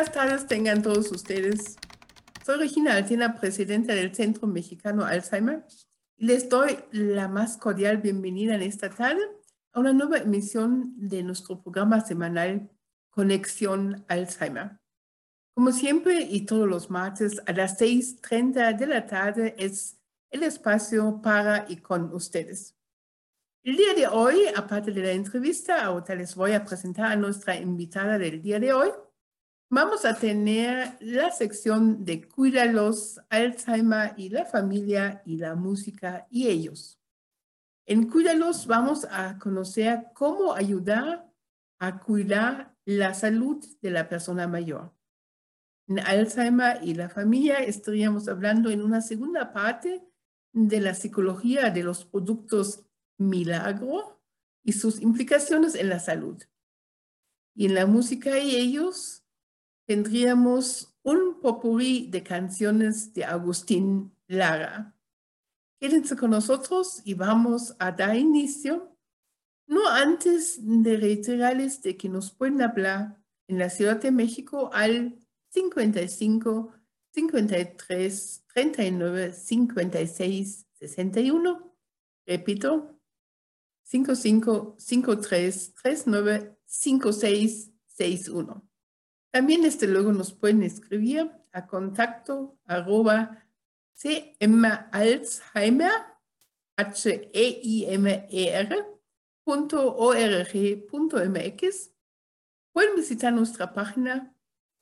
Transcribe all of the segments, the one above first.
buenas tardes tengan todos ustedes. Soy Regina Altina, presidenta del Centro Mexicano Alzheimer, y les doy la más cordial bienvenida en esta tarde a una nueva emisión de nuestro programa semanal Conexión Alzheimer. Como siempre y todos los martes a las 6.30 de la tarde es el espacio para y con ustedes. El día de hoy, aparte de la entrevista, ahora les voy a presentar a nuestra invitada del día de hoy. Vamos a tener la sección de Cuídalos, Alzheimer y la familia y la música y ellos. En Cuídalos vamos a conocer cómo ayudar a cuidar la salud de la persona mayor. En Alzheimer y la familia estaríamos hablando en una segunda parte de la psicología de los productos milagro y sus implicaciones en la salud. Y en la música y ellos tendríamos un popurrí de canciones de Agustín Lara. Quédense con nosotros y vamos a dar inicio, no antes de reiterarles de que nos pueden hablar en la Ciudad de México al 55 53 39 56 61. Repito, 5553395661. También desde luego nos pueden escribir a contacto arroba cmalzheimer, h e i Pueden visitar nuestra página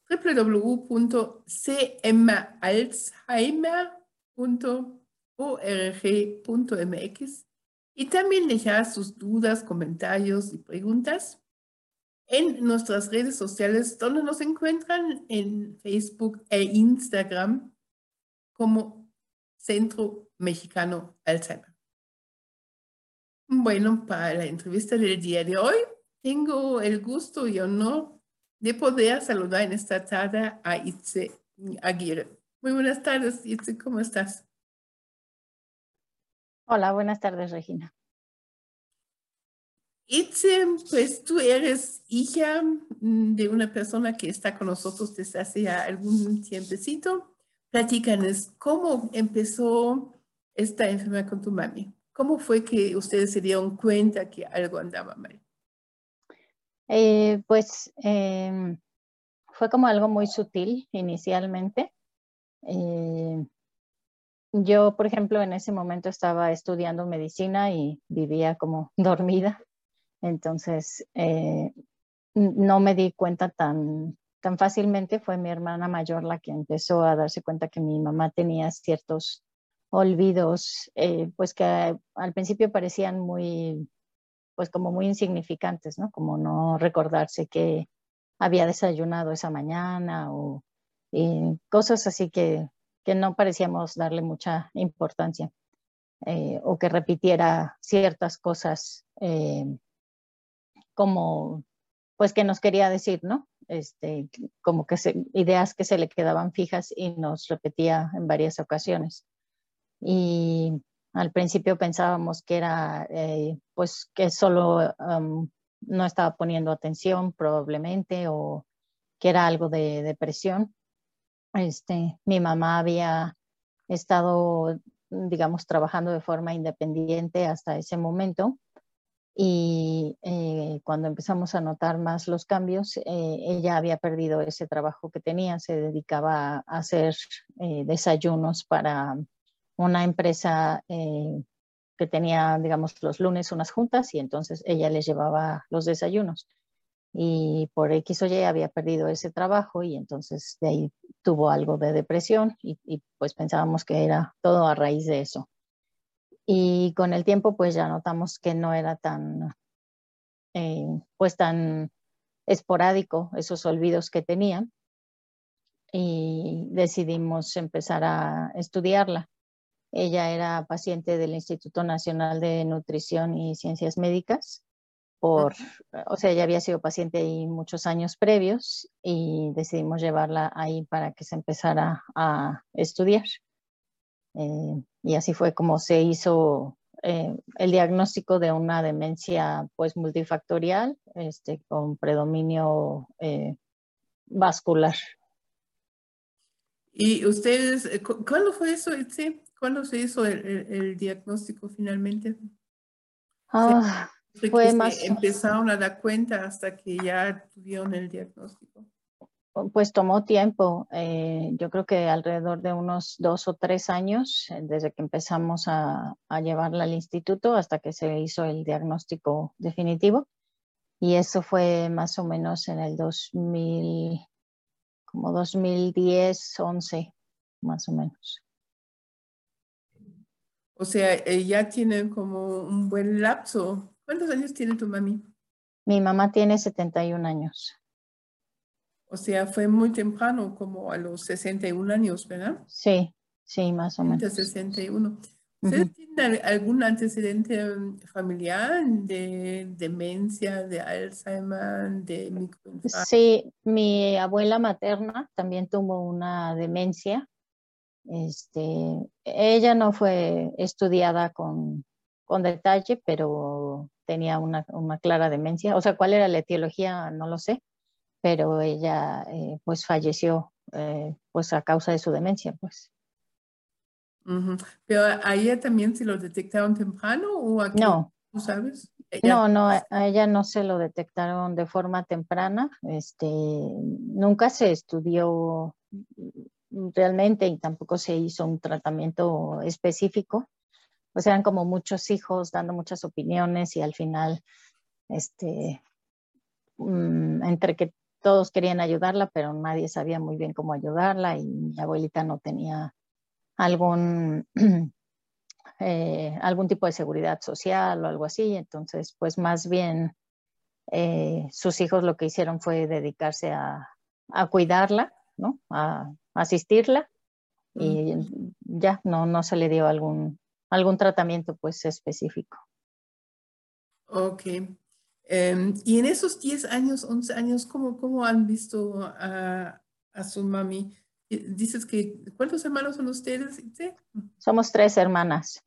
www.cmalzheimer.org.mx y también dejar sus dudas, comentarios y preguntas en nuestras redes sociales donde nos encuentran en Facebook e Instagram como Centro Mexicano Alzheimer. Bueno, para la entrevista del día de hoy, tengo el gusto y honor de poder saludar en esta tarde a Itze Aguirre. Muy buenas tardes, Itze, ¿cómo estás? Hola, buenas tardes, Regina. Itze, pues tú eres hija mm, de una persona que está con nosotros desde hace ya algún tiempecito. Platícanos, ¿cómo empezó esta enfermedad con tu mami? ¿Cómo fue que ustedes se dieron cuenta que algo andaba mal? Eh, pues em, fue como algo muy sutil inicialmente. Eh, yo, por ejemplo, en ese momento estaba estudiando medicina y vivía como dormida, entonces eh, no me di cuenta tan, tan fácilmente. Fue mi hermana mayor la que empezó a darse cuenta que mi mamá tenía ciertos olvidos, eh, pues que al principio parecían muy, pues como muy insignificantes, ¿no? Como no recordarse que había desayunado esa mañana o cosas así que que no parecíamos darle mucha importancia eh, o que repitiera ciertas cosas como, pues que nos quería decir, ¿no? Este, como que ideas que se le quedaban fijas y nos repetía en varias ocasiones. Y al principio pensábamos que era, eh, pues que solo um, no estaba poniendo atención probablemente o que era algo de depresión este, mi mamá había estado, digamos, trabajando de forma independiente hasta ese momento y eh, cuando empezamos a notar más los cambios, eh, ella había perdido ese trabajo que tenía, se dedicaba a hacer eh, desayunos para una empresa que tenía, digamos, los lunes unas juntas y entonces ella les llevaba los desayunos y por X o Y había perdido ese trabajo y entonces de ahí tuvo algo de depresión y, pues pensábamos que era todo a raíz de eso. Y con el tiempo pues ya notamos que no era tan, eh, pues tan esporádico esos olvidos que tenía y decidimos empezar a estudiarla. Ella era paciente del Instituto Nacional de Nutrición y Ciencias Médicas por, o sea, ella había sido paciente ahí muchos años previos y decidimos llevarla ahí para que se empezara a estudiar. Eh, y así fue como se hizo eh, el diagnóstico de una demencia pues multifactorial, este, con predominio eh, vascular. ¿Y ustedes, eh, cuándo fue eso, ¿Cuándo se hizo el, diagnóstico finalmente? Ah, fue más... Empezaron a dar cuenta hasta que ya tuvieron el diagnóstico. Pues tomó tiempo, eh, yo creo que alrededor de unos dos o tres años, eh, desde que empezamos a, a llevarla al instituto hasta que se hizo el diagnóstico definitivo. Y eso fue más o menos en el 2000, como 2010, 11, más o menos. O sea, ya tiene como un buen lapso. ¿Cuántos años tiene tu mami? Mi mamá tiene 71 años. O sea, fue muy temprano, como a los 61 años, ¿verdad? Sí, sí, más o menos. 61. ¿Ustedes tienen algún antecedente um, familiar de demencia, de Alzheimer, de microinfarto? Sí, mi abuela materna también tuvo una demencia. Este, ella no fue estudiada con, con detalle, pero tenía una, una, clara demencia. O sea, cuál era la etiología, no lo sé, pero ella eh, pues falleció eh, pues a causa de su demencia, pues. Pero a ella también se lo detectaron temprano o aquí, no. ¿tú sabes? No, no, a ella no se lo detectaron de forma temprana. Este, nunca se estudió realmente y tampoco se hizo un tratamiento específico. Pues eran como muchos hijos dando muchas opiniones y al final, este, mm, entre que todos querían ayudarla, pero nadie sabía muy bien cómo ayudarla y mi abuelita no tenía algún, eh, algún tipo de seguridad social o algo así. Entonces, pues más bien eh, sus hijos lo que hicieron fue dedicarse a, cuidarla, ¿no? A, asistirla y ya no, no se le dio algún, algún tratamiento pues específico. Ok. Em, y en esos 10 años, 11 años, ¿cómo, cómo han visto a, a su mami? Dices que, ¿cuántos hermanos son ustedes? Somos tres hermanas.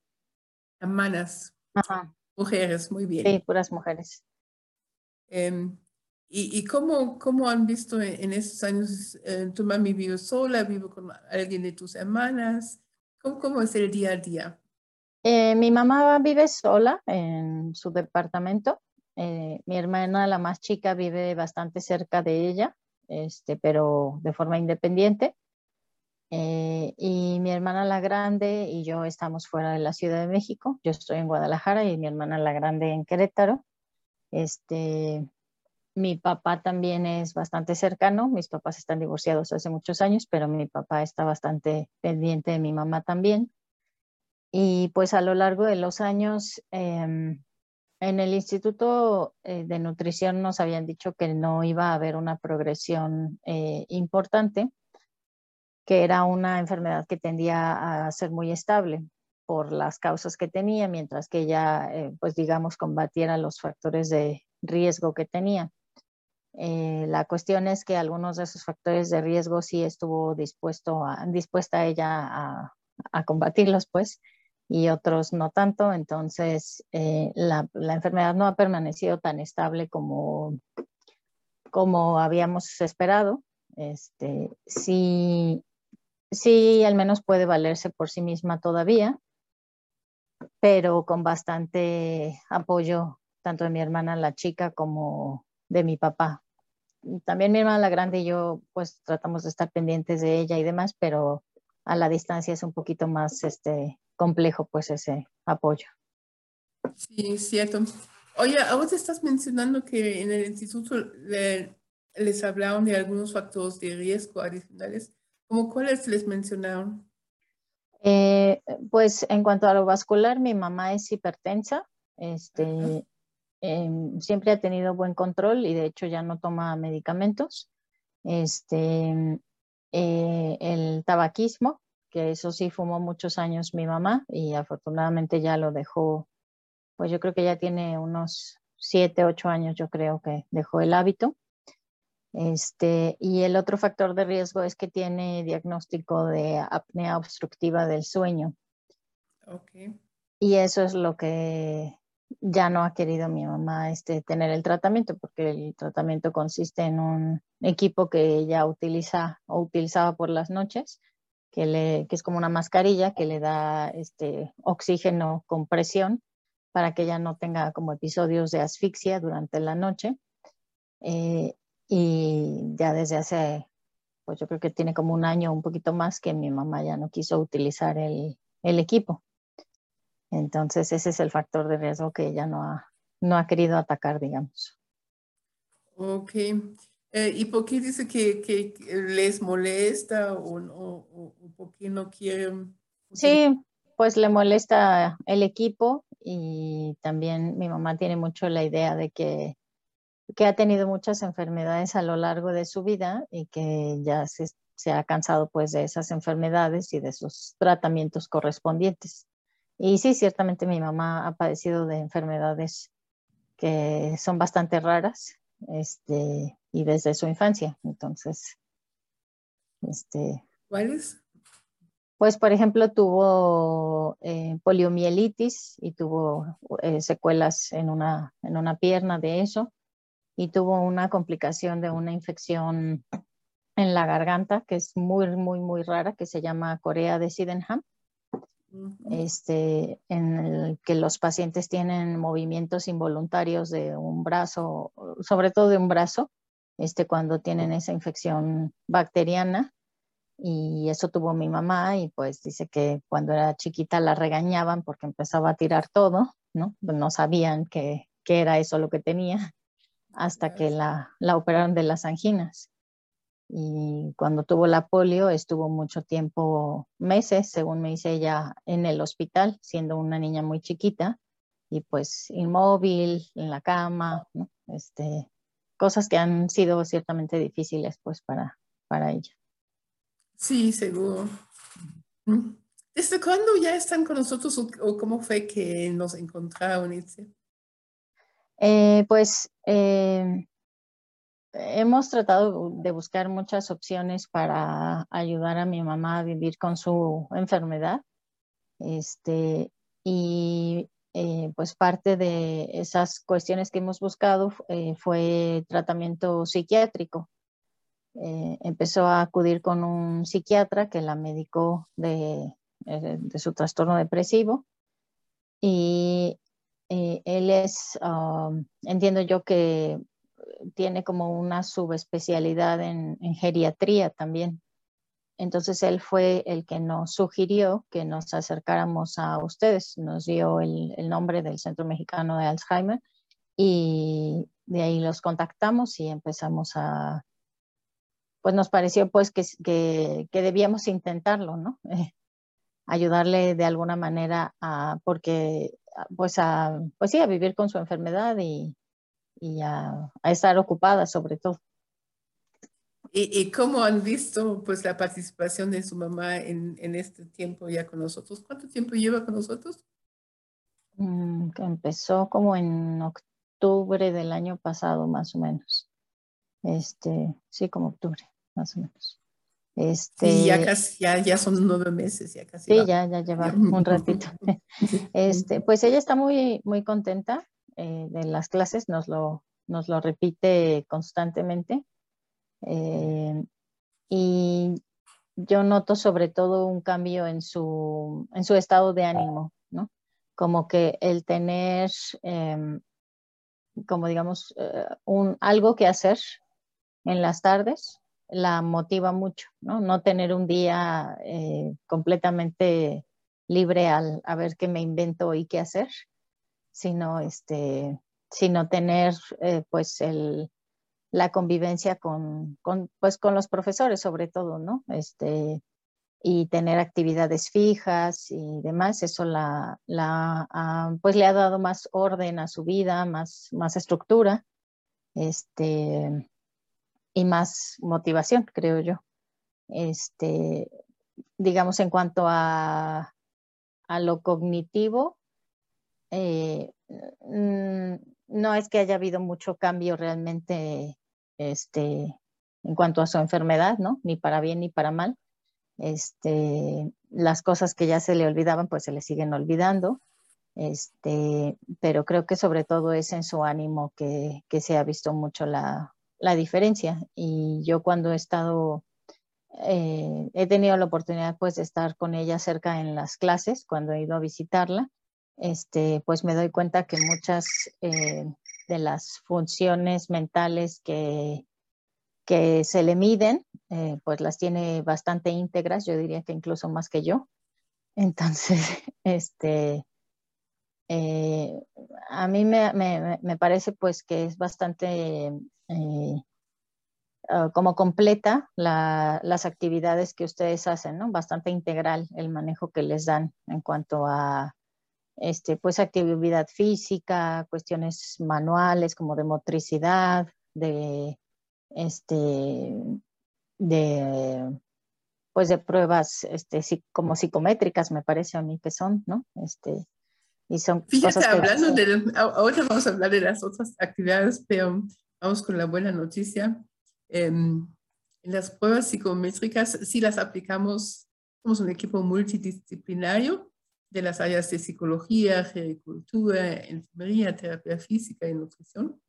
Hermanas. Mujeres, muy bien. Sí, puras mujeres. Em, ¿Y, y cómo, cómo, han visto en, esos años, eh, tu mami vive sola, vive con alguien de tus hermanas? ¿Cómo, cómo es el día a día? Eh, mi mamá vive sola en su departamento. Eh, mi hermana, la más chica, vive bastante cerca de ella, este, pero de forma independiente. Eh, y mi hermana la grande y yo estamos fuera de la Ciudad de México. Yo estoy en Guadalajara y mi hermana la grande en Querétaro. Este, mi papá también es bastante cercano. Mis papás están divorciados hace muchos años, pero mi papá está bastante pendiente de mi mamá también. Y pues a lo largo de los años, em, en el Instituto eh, de Nutrición nos habían dicho que no iba a haber una progresión eh, importante que era una enfermedad que tendía a ser muy estable por las causas que tenía, mientras que ella, eh, pues digamos, combatiera los factores de riesgo que tenía. La cuestión es que algunos de esos factores de riesgo sí estuvo dispuesto dispuesta ella a combatirlos, pues, y otros no tanto. Entonces, eh, la, la, enfermedad no ha permanecido tan estable como, como habíamos esperado. Este, sí, sí al menos puede valerse por sí misma todavía, pero con bastante apoyo tanto de mi hermana la chica como de mi papá. También mi hermana la grande y yo pues tratamos de estar pendientes de ella y demás, pero a la distancia es un poquito más este, complejo pues ese apoyo. Sí, cierto. Oye, ahora estás mencionando que en el instituto les hablaron de algunos factores de riesgo adicionales. ¿Cómo cuáles les mencionaron? Eh, pues en cuanto a lo vascular, mi mamá es hipertensa, este, em, siempre ha tenido buen control y de hecho ya no toma medicamentos. Este, eh, el tabaquismo, que eso sí fumó muchos años mi mamá y afortunadamente ya lo dejó, pues yo creo que ya tiene unos siete, ocho años, yo creo que dejó el hábito. Este, y el otro factor de riesgo es que tiene diagnóstico de apnea obstructiva del sueño. Okay. Y eso es lo que ya no ha querido mi mamá este, tener el tratamiento porque el tratamiento consiste en un equipo que ella utiliza o utilizaba por las noches, que, le, que es como una mascarilla que le da este, oxígeno con presión para que ella no tenga como episodios de asfixia durante la noche. Eh, y ya desde hace, pues yo creo que tiene como un año, un poquito más, que mi mamá ya no quiso utilizar el, el equipo. Entonces ese es el factor de riesgo que ella no ha, no ha querido atacar, digamos. Ok. Eh, ¿Y por qué dice que, que les molesta o, o, o, por qué no quieren? Sí, pues le molesta el equipo y también mi mamá tiene mucho la idea de que, que ha tenido muchas enfermedades a lo largo de su vida y que ya se, se ha cansado pues de esas enfermedades y de sus tratamientos correspondientes. Y sí, ciertamente mi mamá ha padecido de enfermedades que son bastante raras este, y desde su infancia. Entonces, este, ¿cuáles? Pues, por ejemplo, tuvo eh, poliomielitis y tuvo eh, secuelas en una, en una pierna de eso y tuvo una complicación de una infección en la garganta que es muy, muy, muy rara, que se llama Corea de Sydenham este, en el que los pacientes tienen movimientos involuntarios de un brazo, sobre todo de un brazo, este, cuando tienen esa infección bacteriana. Y eso tuvo mi mamá y pues dice que cuando era chiquita la regañaban porque empezaba a tirar todo, ¿no? No sabían que, que era eso lo que tenía hasta que la, la operaron de las anginas y cuando tuvo la polio estuvo mucho tiempo, meses, según me dice ella, en el hospital, siendo una niña muy chiquita y pues inmóvil, en la cama, este, cosas que han sido ciertamente difíciles pues para, para ella. Sí, seguro. ¿Desde cuándo ya están con nosotros o, cómo fue que nos encontraron? Eh, pues eh, hemos tratado de buscar muchas opciones para ayudar a mi mamá a vivir con su enfermedad. Este, y eh, pues parte de esas cuestiones que hemos buscado eh, fue tratamiento psiquiátrico. Eh, empezó a acudir con un psiquiatra que la medicó de, su trastorno depresivo y él es, um, entiendo yo que tiene como una subespecialidad en, geriatría también. Entonces él fue el que nos sugirió que nos acercáramos a ustedes, nos dio el, nombre del Centro Mexicano de Alzheimer y de ahí los contactamos y empezamos a, pues nos pareció pues que, que, debíamos intentarlo, ¿no? ayudarle de alguna manera a, porque, pues a, pues sí, a vivir con su enfermedad y, y a, estar ocupada sobre todo. ¿Y, cómo han visto pues la participación de su mamá en, en, este tiempo ya con nosotros? ¿Cuánto tiempo lleva con nosotros? Mm, empezó como en octubre del año pasado, más o menos. Este, sí, como octubre, más o menos. Este, sí, ya casi, ya, ya son nueve meses, ya casi. Sí, ya, ya lleva un ratito. Este, pues ella está muy, muy contenta eh, de las clases, nos lo, nos lo repite constantemente. Eh, y yo noto sobre todo un cambio en su, en su estado de ánimo, ¿no? Como que el tener, em, como digamos, eh, un, algo que hacer en las tardes la motiva mucho, ¿no? No tener un día completamente libre al a ver qué me invento y qué hacer, sino, este, sino tener eh, pues el, la convivencia con, pues, con los profesores sobre todo, ¿no? Este, y tener actividades fijas y demás, eso la, la ah, pues le ha dado más orden a su vida, más, más estructura, este, y más motivación, creo yo. Este, digamos, en cuanto a, a lo cognitivo, eh, mm, no es que haya habido mucho cambio realmente este, en cuanto a su enfermedad, ¿no? Ni para bien ni para mal. Este, las cosas que ya se le olvidaban, pues se le siguen olvidando. Este, pero creo que sobre todo es en su ánimo que, que se ha visto mucho la, la, diferencia. Y yo cuando he estado, eh, he tenido la oportunidad pues de estar con ella cerca en las clases, cuando he ido a visitarla, este, pues me doy cuenta que muchas eh, de las funciones mentales que, que se le miden, eh, pues las tiene bastante íntegras, yo diría que incluso más que yo. Entonces, este, eh, a mí me, me, parece pues que es bastante eh, ah, como completa las actividades que ustedes hacen, ¿no? Bastante integral el manejo que les dan en cuanto a este, pues actividad física, cuestiones manuales como de motricidad, de este, de pues de pruebas este, como psicométricas, me parece a mí que son, ¿no? Este, y son Fíjate, hablando de, ahora vamos a hablar de las otras actividades, pero vamos con la buena noticia. En las pruebas psicométricas sí las aplicamos, somos un equipo multidisciplinario de las áreas de psicología, agricultura, enfermería, terapia física y nutrición.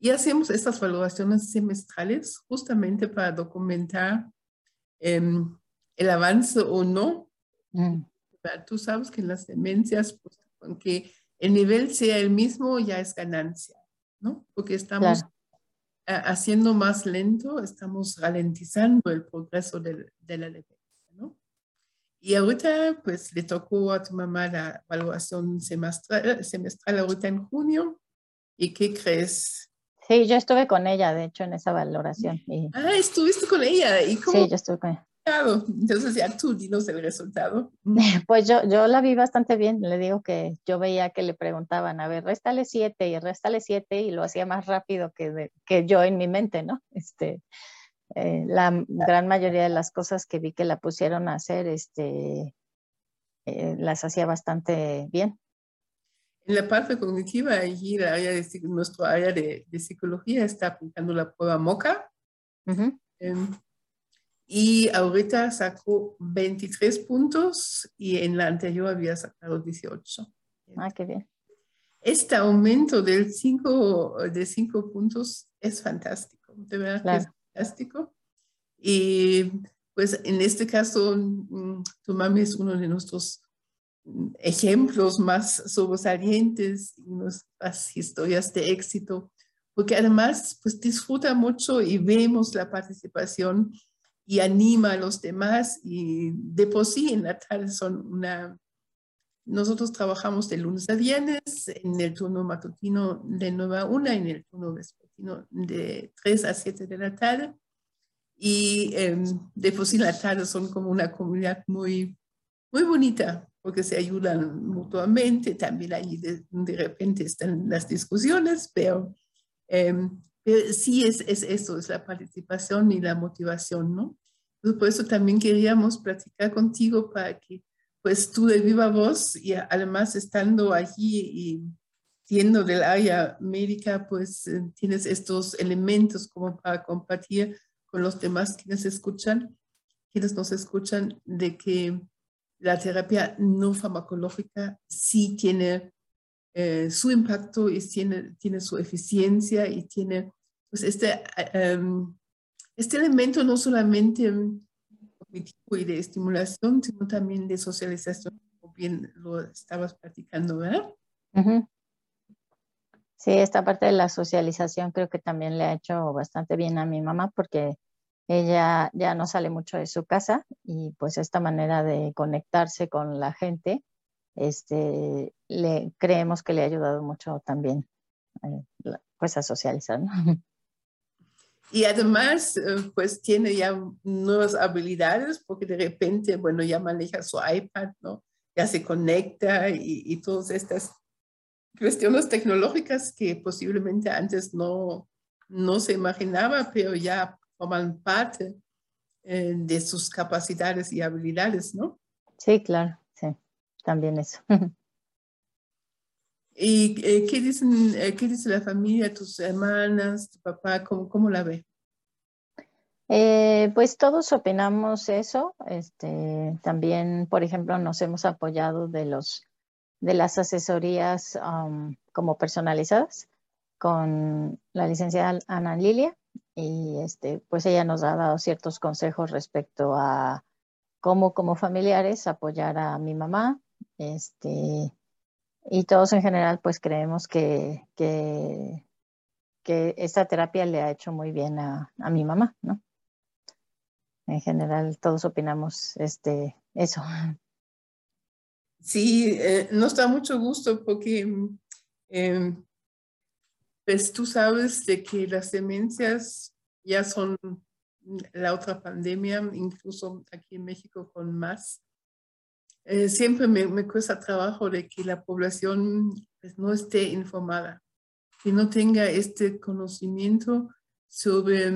Y hacemos estas valoraciones semestrales justamente para documentar em, el avance o no. Mm. Tú sabes que en las demencias, pues, aunque el nivel sea el mismo, ya es ganancia, ¿no? Porque estamos haciendo más lento, estamos ralentizando el progreso de, de la demencia. Y ahorita, pues, le tocó a tu mamá la evaluación semestral, semestral ahorita en junio. ¿Y qué crees? Sí, yo estuve con ella, de hecho, en esa valoración. Ah, estuviste con ella. ¿Y cómo? Sí, yo estuve con ella. Entonces ya tú dinos el resultado. Pues yo, yo la vi bastante bien. Le digo que yo veía que le preguntaban, a ver, réstale siete y réstale siete y lo hacía más rápido que, que yo en mi mente, ¿no? Este, eh, la gran mayoría de las cosas que vi que la pusieron a hacer, este, eh, las hacía bastante bien. En la parte cognitiva, allí la área de, nuestro área de, psicología está aplicando la prueba MOCA. Em, y ahorita sacó 23 puntos y en la anterior había sacado 18. Ah, qué bien. Este aumento del cinco, de 5 puntos es fantástico, de verdad que es fantástico. Y pues en este caso, mm, tu mami es uno de nuestros ejemplos más sobresalientes y nuestras historias de éxito, porque además pues disfruta mucho y vemos la participación y anima a los demás y de por sí en Natal son una... Nosotros trabajamos de lunes a viernes en el turno matutino de 9 a 1 y en el turno vespertino de 3 a 7 de la tarde. Y em, de por sí la tarde son como una comunidad muy, muy bonita, porque se ayudan mutuamente, también ahí de, repente están las discusiones, pero, em, sí es, es, eso, es la participación y la motivación, ¿no? por eso también queríamos platicar contigo para que pues tú de viva voz y además estando allí y siendo del área médica, pues eh, tienes estos elementos como para compartir con los demás quienes escuchan, quienes nos escuchan, de que la terapia no farmacológica sí tiene eh, su impacto y tiene, tiene su eficiencia y tiene pues este, em, este elemento no solamente y de estimulación, sino también de socialización, como bien lo estabas platicando, ¿verdad? Sí, esta parte de la socialización creo que también le ha hecho bastante bien a mi mamá porque ella ya no sale mucho de su casa y pues esta manera de conectarse con la gente, este, le creemos que le ha ayudado mucho también eh, pues a socializar. Y además, eh, pues tiene ya nuevas habilidades porque de repente, bueno, ya maneja su iPad, ¿no? Ya se conecta y, y todas estas cuestiones tecnológicas que posiblemente antes no, no se imaginaba, pero ya forman parte eh, de sus capacidades y habilidades, ¿no? Sí, claro, sí, también eso. ¿Y eh, qué, dicen, eh, qué dice la familia, tus hermanas, tu papá, cómo, cómo la ve? pues todos opinamos eso. Este, también, por ejemplo, nos hemos apoyado de los de las asesorías um, como personalizadas con la licenciada Ana Lilia y este, pues ella nos ha dado ciertos consejos respecto a cómo como familiares apoyar a mi mamá este, y todos en general pues creemos que, que, que esta terapia le ha hecho muy bien a, a mi mamá, ¿no? En general todos opinamos este, eso. Sí, eh, nos da mucho gusto porque eh, pues tú sabes de que las demencias ya son la otra pandemia, incluso aquí en México con más. Eh, siempre me, me, cuesta trabajo de que la población pues, no esté informada, que no tenga este conocimiento sobre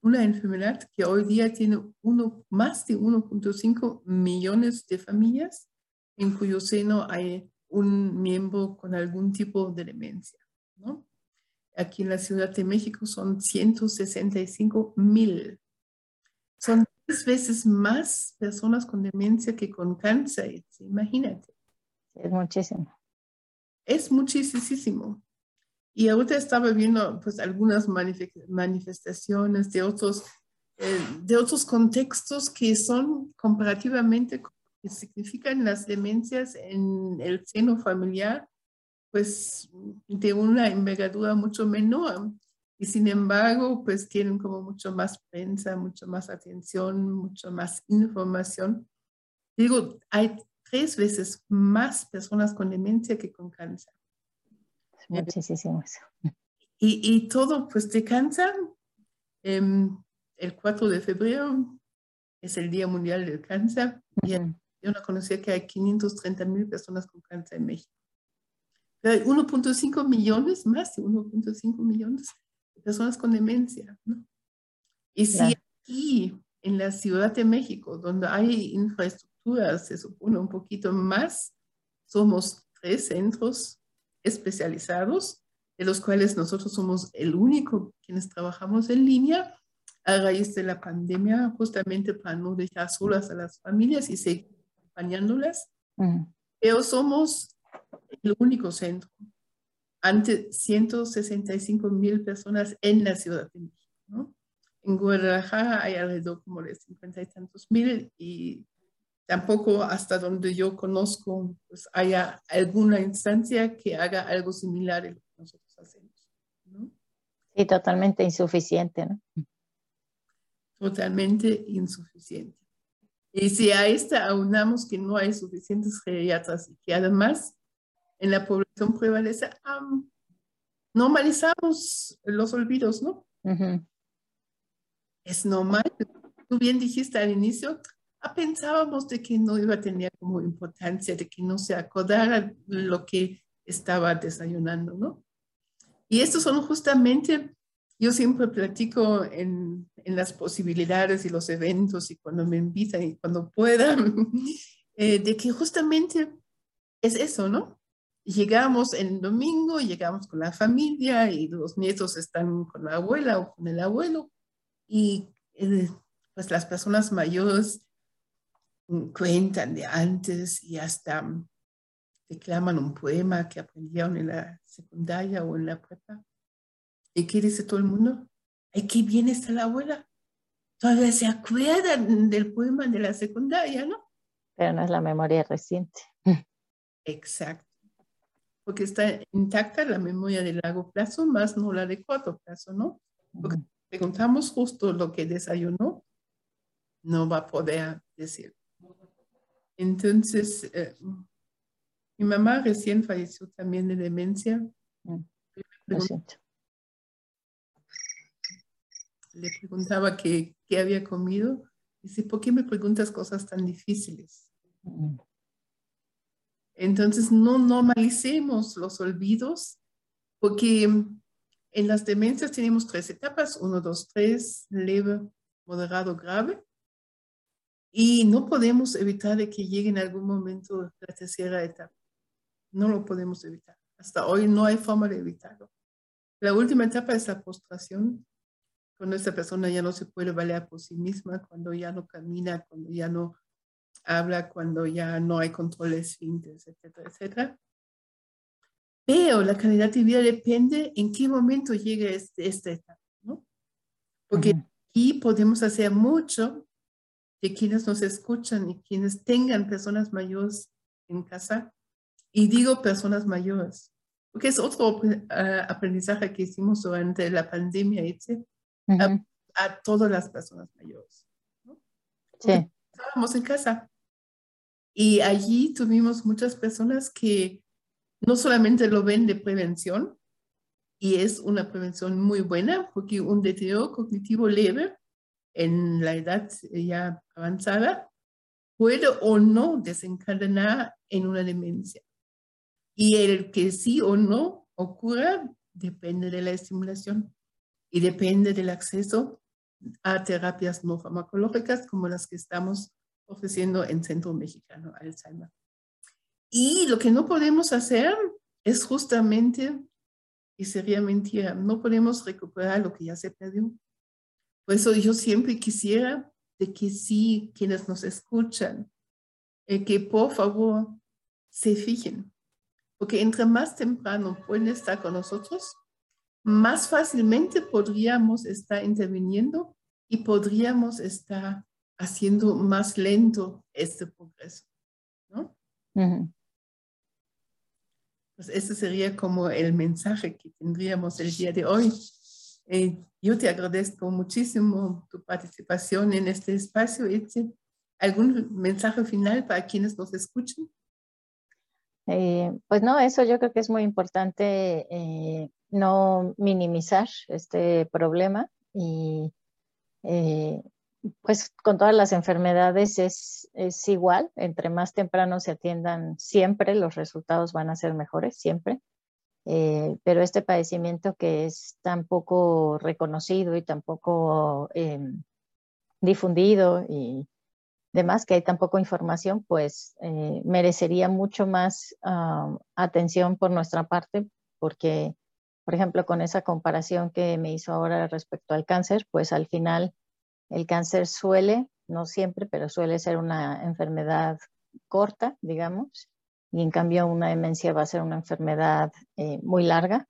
una enfermedad que hoy día tiene uno, más de 1.5 millones de familias en cuyo seno hay un miembro con algún tipo de demencia. Aquí en la Ciudad de México son 165 mil. Son tres veces más personas con demencia que con cáncer, imagínate. Es muchísimo. Es muchísimo. Y ahorita estaba viendo pues algunas manifestaciones de otros, eh, de otros contextos que son comparativamente que significan las demencias en el seno familiar, pues de una envergadura mucho menor. Y sin embargo, pues tienen como mucho más prensa, mucho más atención, mucho más información. Digo, hay tres veces más personas con demencia que con cáncer. Muchísimo eso. Y, y todo, pues de cáncer. Em, el 4 de febrero es el Día Mundial del Cáncer. y yo no conocía que hay 530 mil personas con cáncer en México. Pero hay 1.5 millones, más de 1.5 millones personas con demencia. ¿no? Y si aquí, en la Ciudad de México, donde hay infraestructuras, se supone un poquito más, somos tres centros especializados, de los cuales nosotros somos el único quienes trabajamos en línea a raíz de la pandemia, justamente para no dejar solas a las familias y seguir acompañándolas, pero somos el único centro ante 165 mil personas en la Ciudad de México. ¿no? En Guadalajara hay alrededor como de 50 y tantos mil y tampoco hasta donde yo conozco pues haya alguna instancia que haga algo similar a lo que nosotros hacemos. ¿no? Sí, totalmente insuficiente, ¿no? Totalmente insuficiente. Y si a esta aunamos que no hay suficientes geriatras y que además en la población prevalece, normalizamos los olvidos, ¿no? Es normal. Tú bien dijiste al inicio, ah, pensábamos de que no iba a tener como importancia, de que no se acordara lo que estaba desayunando, ¿no? Y estos son justamente yo siempre platico en, en, las posibilidades y los eventos y cuando me invitan y cuando puedan, eh, de que justamente es eso, ¿no? Llegamos el domingo, llegamos con la familia y los nietos están con la abuela o con el abuelo y eh, pues las personas mayores cuentan de antes y hasta declaman un poema que aprendieron en la secundaria o en la prepa ¿Y qué dice todo el mundo? Ay, qué bien está la abuela. Todavía se acuerdan del poema de la secundaria, ¿no? Pero no es la memoria reciente. Exacto. Porque está intacta la memoria de largo plazo, más no la de corto plazo, ¿no? Porque preguntamos justo lo que desayunó, no va a poder decir. Entonces, eh, mi mamá recién falleció también de demencia. Mm, siento le preguntaba qué, qué había comido. Dice, ¿por qué me preguntas cosas tan difíciles? Entonces, no normalicemos los olvidos, porque en las demencias tenemos tres etapas, uno, dos, tres, leve, moderado, grave. Y no podemos evitar de que llegue en algún momento la tercera etapa. No lo podemos evitar. Hasta hoy no hay forma de evitarlo. La última etapa es la postración, cuando esta persona ya no se puede valer por sí misma, cuando ya no camina, cuando ya no habla cuando ya no hay controles fintes, etcétera, etcétera. Pero la calidad de vida depende en qué momento llega este, esta etapa, ¿no? Porque aquí podemos hacer mucho de quienes nos escuchan y quienes tengan personas mayores en casa. Y digo personas mayores, porque es otro ah, aprendizaje que hicimos durante la pandemia, etc. a, todas las personas mayores. ¿no? Sí. Estábamos en casa y allí tuvimos muchas personas que no solamente lo ven de prevención, y es una prevención muy buena, porque un deterioro cognitivo leve en la edad ya avanzada puede o no desencadenar en una demencia. Y el que sí o no ocurra depende de la estimulación y depende del acceso a terapias no farmacológicas como las que estamos ofreciendo en Centro Mexicano Alzheimer. Y lo que no podemos hacer es justamente, y sería mentira, no podemos recuperar lo que ya se perdió. Por eso yo siempre quisiera de que sí, quienes nos escuchan, eh, que por favor se fijen, porque entre más temprano pueden estar con nosotros, más fácilmente podríamos estar interviniendo y podríamos estar haciendo más lento este progreso. ¿no? Pues ese sería como el mensaje que tendríamos el día de hoy. Eh, yo te agradezco muchísimo tu participación en este espacio. ¿Algún mensaje final para quienes nos escuchan? Eh, pues no, eso yo creo que es muy importante eh, no minimizar este problema y pues con todas las enfermedades es, es, igual, entre más temprano se atiendan siempre, los resultados van a ser mejores, siempre. Eh, pero este padecimiento que es tan poco reconocido y tan poco em, difundido y demás, que hay tan poca información, pues eh, merecería mucho más ah, atención por nuestra parte, porque, por ejemplo, con esa comparación que me hizo ahora respecto al cáncer, pues al final el cáncer suele, no siempre, pero suele ser una enfermedad corta, digamos, y en cambio una demencia va a ser una enfermedad eh, muy larga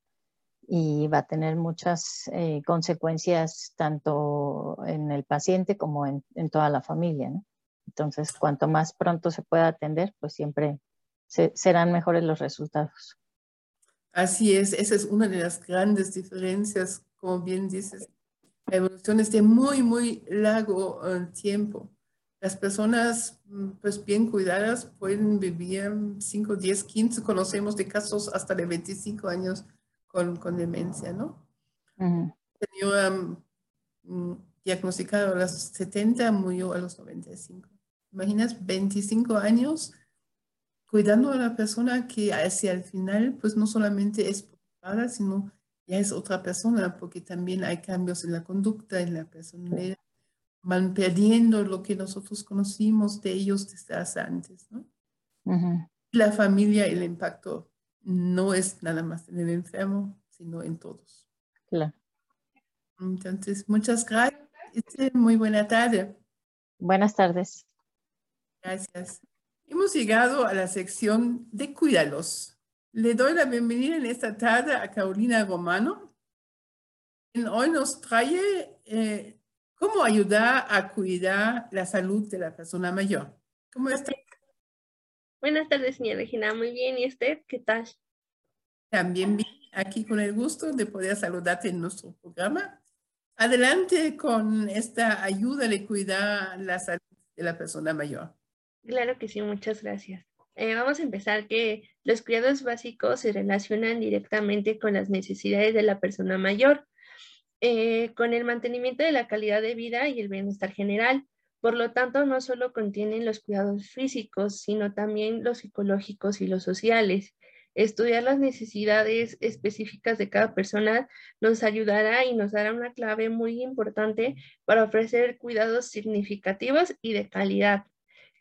y va a tener muchas eh, consecuencias tanto en el paciente como en, toda la familia. Entonces, cuanto más pronto se pueda atender, pues siempre serán mejores los resultados. Así es, esa es una de las grandes diferencias, como bien dices, la evolución es de muy, muy largo eh, tiempo. Las personas mm, pues bien cuidadas pueden vivir 5, 10, 15, conocemos de casos hasta de 25 años con, con demencia, ¿no? Uh Señora um, diagnosticado a los 70, murió a los 95. Imaginas 25 años cuidando a la persona que hacia el final pues no solamente es preocupada, sino ya es otra persona, porque también hay cambios en la conducta, en la personalidad. Van perdiendo lo que nosotros conocimos de ellos desde hace antes, ¿no? La familia, el impacto no es nada más en el enfermo, sino en todos. Claro. Entonces, muchas gracias. Muy buena tarde. Buenas tardes. Gracias. Hemos llegado a la sección de Cuídalos. Le doy la bienvenida en esta tarde a Carolina Romano. hoy nos trae eh, cómo ayudar a cuidar la salud de la persona mayor. ¿Cómo está? Buenas tardes, señora Regina. Muy bien. ¿Y usted qué tal? También bien. Aquí con el gusto de poder saludarte en nuestro programa. Adelante con esta ayuda de cuidar la salud de la persona mayor. Claro que sí. Muchas gracias. Eh, vamos a empezar que los cuidados básicos se relacionan directamente con las necesidades de la persona mayor, eh, con el mantenimiento de la calidad de vida y el bienestar general. Por lo tanto, no solo contienen los cuidados físicos, sino también los psicológicos y los sociales. Estudiar las necesidades específicas de cada persona nos ayudará y nos dará una clave muy importante para ofrecer cuidados significativos y de calidad.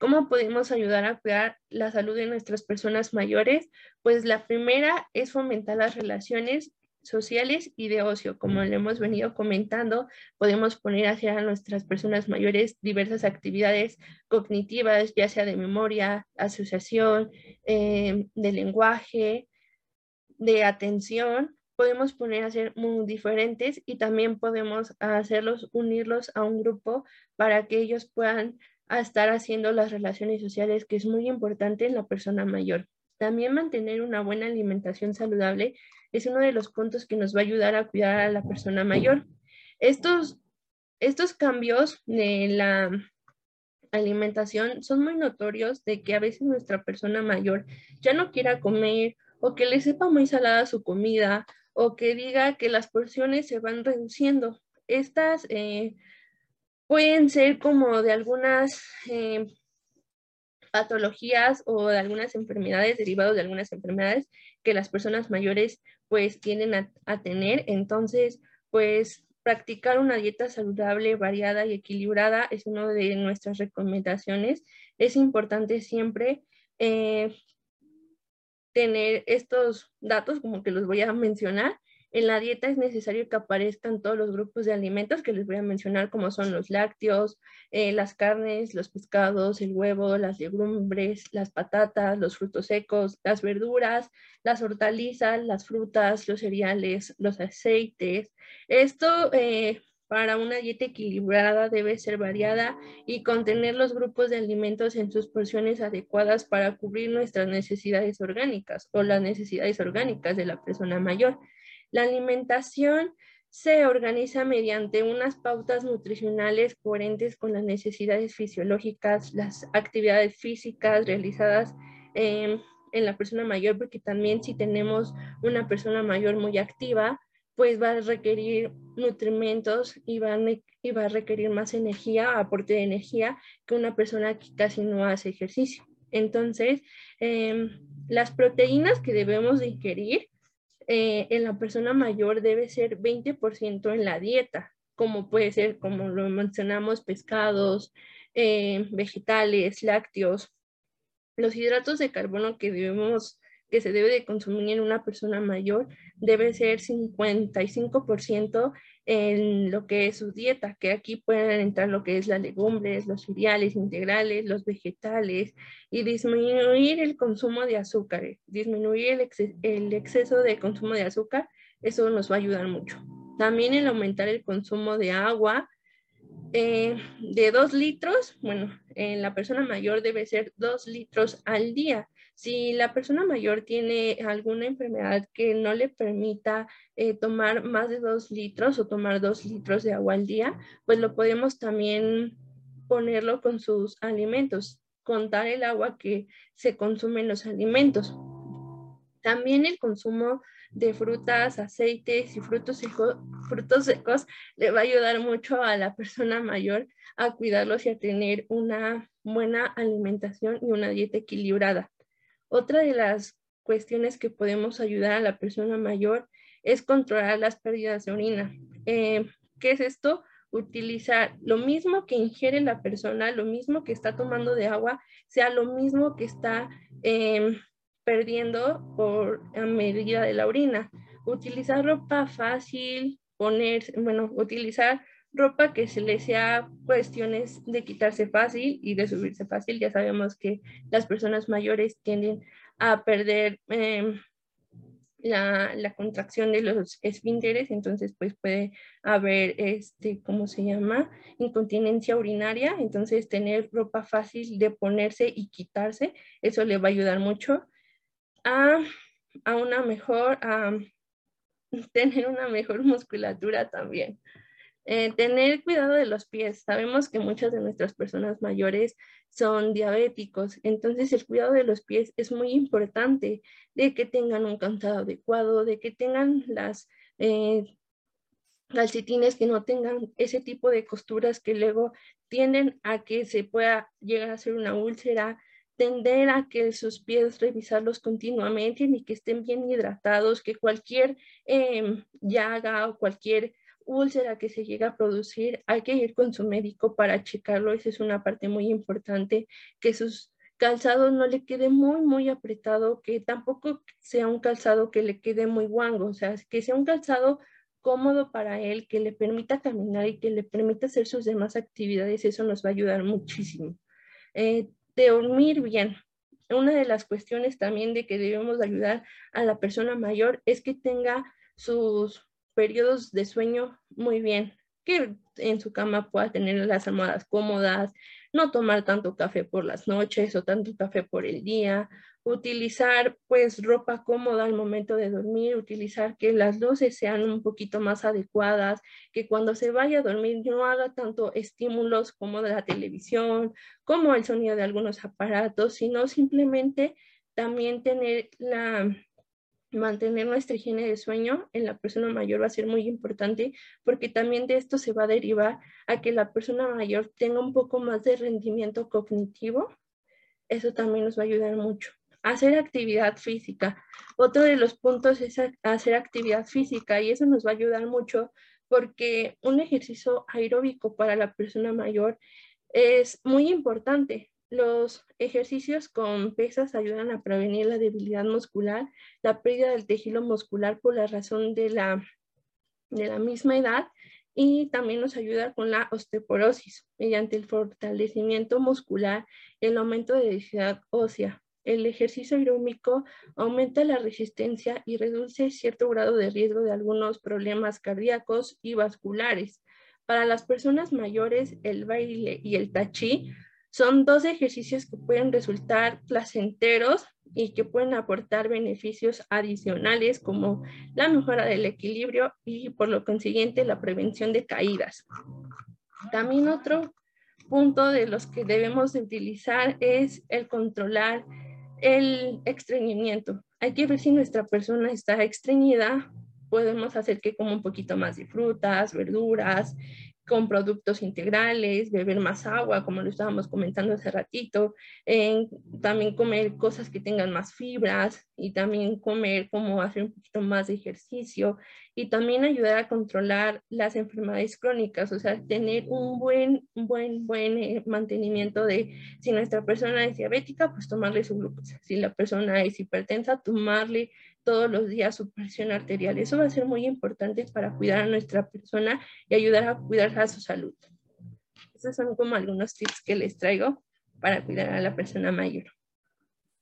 ¿Cómo podemos ayudar a cuidar la salud de nuestras personas mayores? Pues la primera es fomentar las relaciones sociales y de ocio. Como le hemos venido comentando, podemos poner hacia nuestras personas mayores diversas actividades cognitivas, ya sea de memoria, asociación, eh, de lenguaje, de atención. Podemos poner a ser muy diferentes y también podemos hacerlos, unirlos a un grupo para que ellos puedan estar haciendo las relaciones sociales, que es muy importante en la persona mayor. También mantener una buena alimentación saludable es uno de los puntos que nos va a ayudar a cuidar a la persona mayor. Estos, estos cambios de la alimentación son muy notorios de que a veces nuestra persona mayor ya no quiera comer o que le sepa muy salada su comida o que diga que las porciones se van reduciendo. Estas eh, pueden ser como de algunas eh, patologías o de algunas enfermedades derivadas de algunas enfermedades que las personas mayores pues tienden a, tener. Entonces, pues practicar una dieta saludable, variada y equilibrada es una de nuestras recomendaciones. Es importante siempre eh, tener estos datos, como que los voy a mencionar, en la dieta es necesario que aparezcan todos los grupos de alimentos que les voy a mencionar, como son los lácteos, eh, las carnes, los pescados, el huevo, las legumbres, las patatas, los frutos secos, las verduras, las hortalizas, las frutas, los cereales, los aceites. Esto eh, para una dieta equilibrada debe ser variada y contener los grupos de alimentos en sus porciones adecuadas para cubrir nuestras necesidades orgánicas o las necesidades orgánicas de la persona mayor. La alimentación se organiza mediante unas pautas nutricionales coherentes con las necesidades fisiológicas, las actividades físicas realizadas en la persona mayor, porque también si tenemos una persona mayor muy activa, pues va a requerir nutrimentos y va, a, requerir más energía, aporte de energía, que una persona que casi no hace ejercicio. Entonces, em, las proteínas que debemos de ingerir eh, en la persona mayor debe ser 20% en la dieta, como puede ser, como lo mencionamos, pescados, eh, vegetales, lácteos. Los hidratos de carbono que debemos que se debe de consumir en una persona mayor debe ser 55% en lo que es su dieta, que aquí pueden entrar lo que es las legumbres, los cereales integrales, los vegetales y disminuir el consumo de azúcar, disminuir el, exceso de consumo de azúcar, eso nos va a ayudar mucho. También el aumentar el consumo de agua, eh, de 2 litros, bueno, en la persona mayor debe ser 2 litros al día. Si la persona mayor tiene alguna enfermedad que no le permita eh, tomar más de dos litros o tomar dos litros de agua al día, pues lo podemos también ponerlo con sus alimentos, contar el agua que se consume en los alimentos. También el consumo de frutas, aceites y frutos, frutos secos le va a ayudar mucho a la persona mayor a cuidarlos y a tener una buena alimentación y una dieta equilibrada. Otra de las cuestiones que podemos ayudar a la persona mayor es controlar las pérdidas de orina. Eh, ¿Qué es esto? Utilizar lo mismo que ingiere la persona, lo mismo que está tomando de agua, sea lo mismo que está em, perdiendo por a medida de la orina. Utilizar ropa fácil, poner, bueno, utilizar ropa que se le sea cuestiones de quitarse fácil y de subirse fácil. Ya sabemos que las personas mayores tienden a perder em, la, la, contracción de los esfínteres, entonces pues puede haber, este, ¿cómo se llama? Incontinencia urinaria, entonces tener ropa fácil de ponerse y quitarse, eso le va a ayudar mucho a, a una mejor, a tener una mejor musculatura también. Eh, tener cuidado de los pies. Sabemos que muchas de nuestras personas mayores son diabéticos, entonces el cuidado de los pies es muy importante, de que tengan un calzado adecuado, de que tengan las eh, calcetines que no tengan ese tipo de costuras que luego tienden a que se pueda llegar a ser una úlcera, tender a que sus pies revisarlos continuamente y que estén bien hidratados, que cualquier em, llaga o cualquier úlcera que se llega a producir, hay que ir con su médico para checarlo. Esa es una parte muy importante, que sus calzado no le quede muy, muy apretado, que tampoco sea un calzado que le quede muy guango, o sea, que sea un calzado cómodo para él, que le permita caminar y que le permita hacer sus demás actividades, eso nos va a ayudar muchísimo. Eh, dormir bien. Una de las cuestiones también de que debemos ayudar a la persona mayor es que tenga sus periodos de sueño muy bien, que en su cama pueda tener las almohadas cómodas, no tomar tanto café por las noches o tanto café por el día, utilizar pues ropa cómoda al momento de dormir, utilizar que las luces sean un poquito más adecuadas, que cuando se vaya a dormir no haga tanto estímulos como de la televisión, como el sonido de algunos aparatos, sino simplemente también tener la mantener nuestra higiene de sueño en la persona mayor va a ser muy importante porque también de esto se va a derivar a que la persona mayor tenga un poco más de rendimiento cognitivo. Eso también nos va a ayudar mucho hacer actividad física. Otro de los puntos es hacer actividad física y eso nos va a ayudar mucho porque un ejercicio aeróbico para la persona mayor es muy importante. Los ejercicios con pesas ayudan a prevenir la debilidad muscular, la pérdida del tejido muscular por la razón de la, de la misma edad y también nos ayuda con la osteoporosis mediante el fortalecimiento muscular el aumento de densidad ósea el ejercicio aeróbico aumenta la resistencia y reduce cierto grado de riesgo de algunos problemas cardíacos y vasculares. Para las personas mayores, el baile y el tachi son dos ejercicios que pueden resultar placenteros y que pueden aportar beneficios adicionales como la mejora del equilibrio y por lo consiguiente la prevención de caídas. También otro punto de los que debemos utilizar es el controlar el estreñimiento. Hay que ver si nuestra persona está estreñida. Podemos hacer que coma un poquito más de frutas, verduras, con productos integrales, beber más agua, como lo estábamos comentando hace ratito, también comer cosas que tengan más fibras y también comer como hacer un poquito más de ejercicio y también ayudar a controlar las enfermedades crónicas, o sea, tener un buen, buen, buen eh, mantenimiento de si nuestra persona es diabética, pues tomarle su glucosa, si la persona es hipertensa, tomarle todos los días su presión arterial. Eso va a ser muy importante para cuidar a nuestra persona y ayudar a cuidar a su salud. Esos son como algunos tips que les traigo para cuidar a la persona mayor.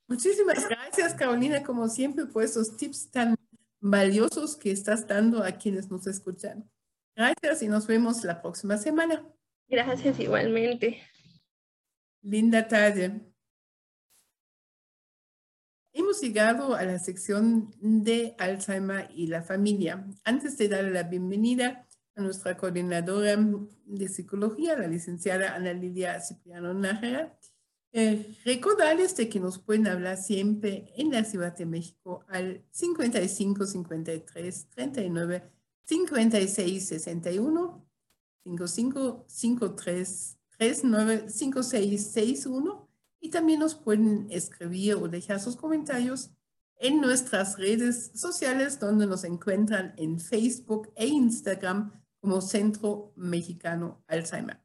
Muchísimas gracias, Carolina, como siempre, por esos tips tan valiosos que estás dando a quienes nos escuchan. Gracias y nos vemos la próxima semana. Gracias igualmente. Linda tarde. Hemos llegado a la sección de Alzheimer y la familia. Antes de darle la bienvenida a nuestra coordinadora de psicología, la licenciada Ana Lidia Cipriano Nájera, eh, recordarles de que nos pueden hablar siempre en la Ciudad de México al 55 53 39 56 61 55 53 39 56 61 y también nos pueden escribir o dejar sus comentarios en nuestras redes sociales donde nos encuentran en Facebook e Instagram como Centro Mexicano Alzheimer.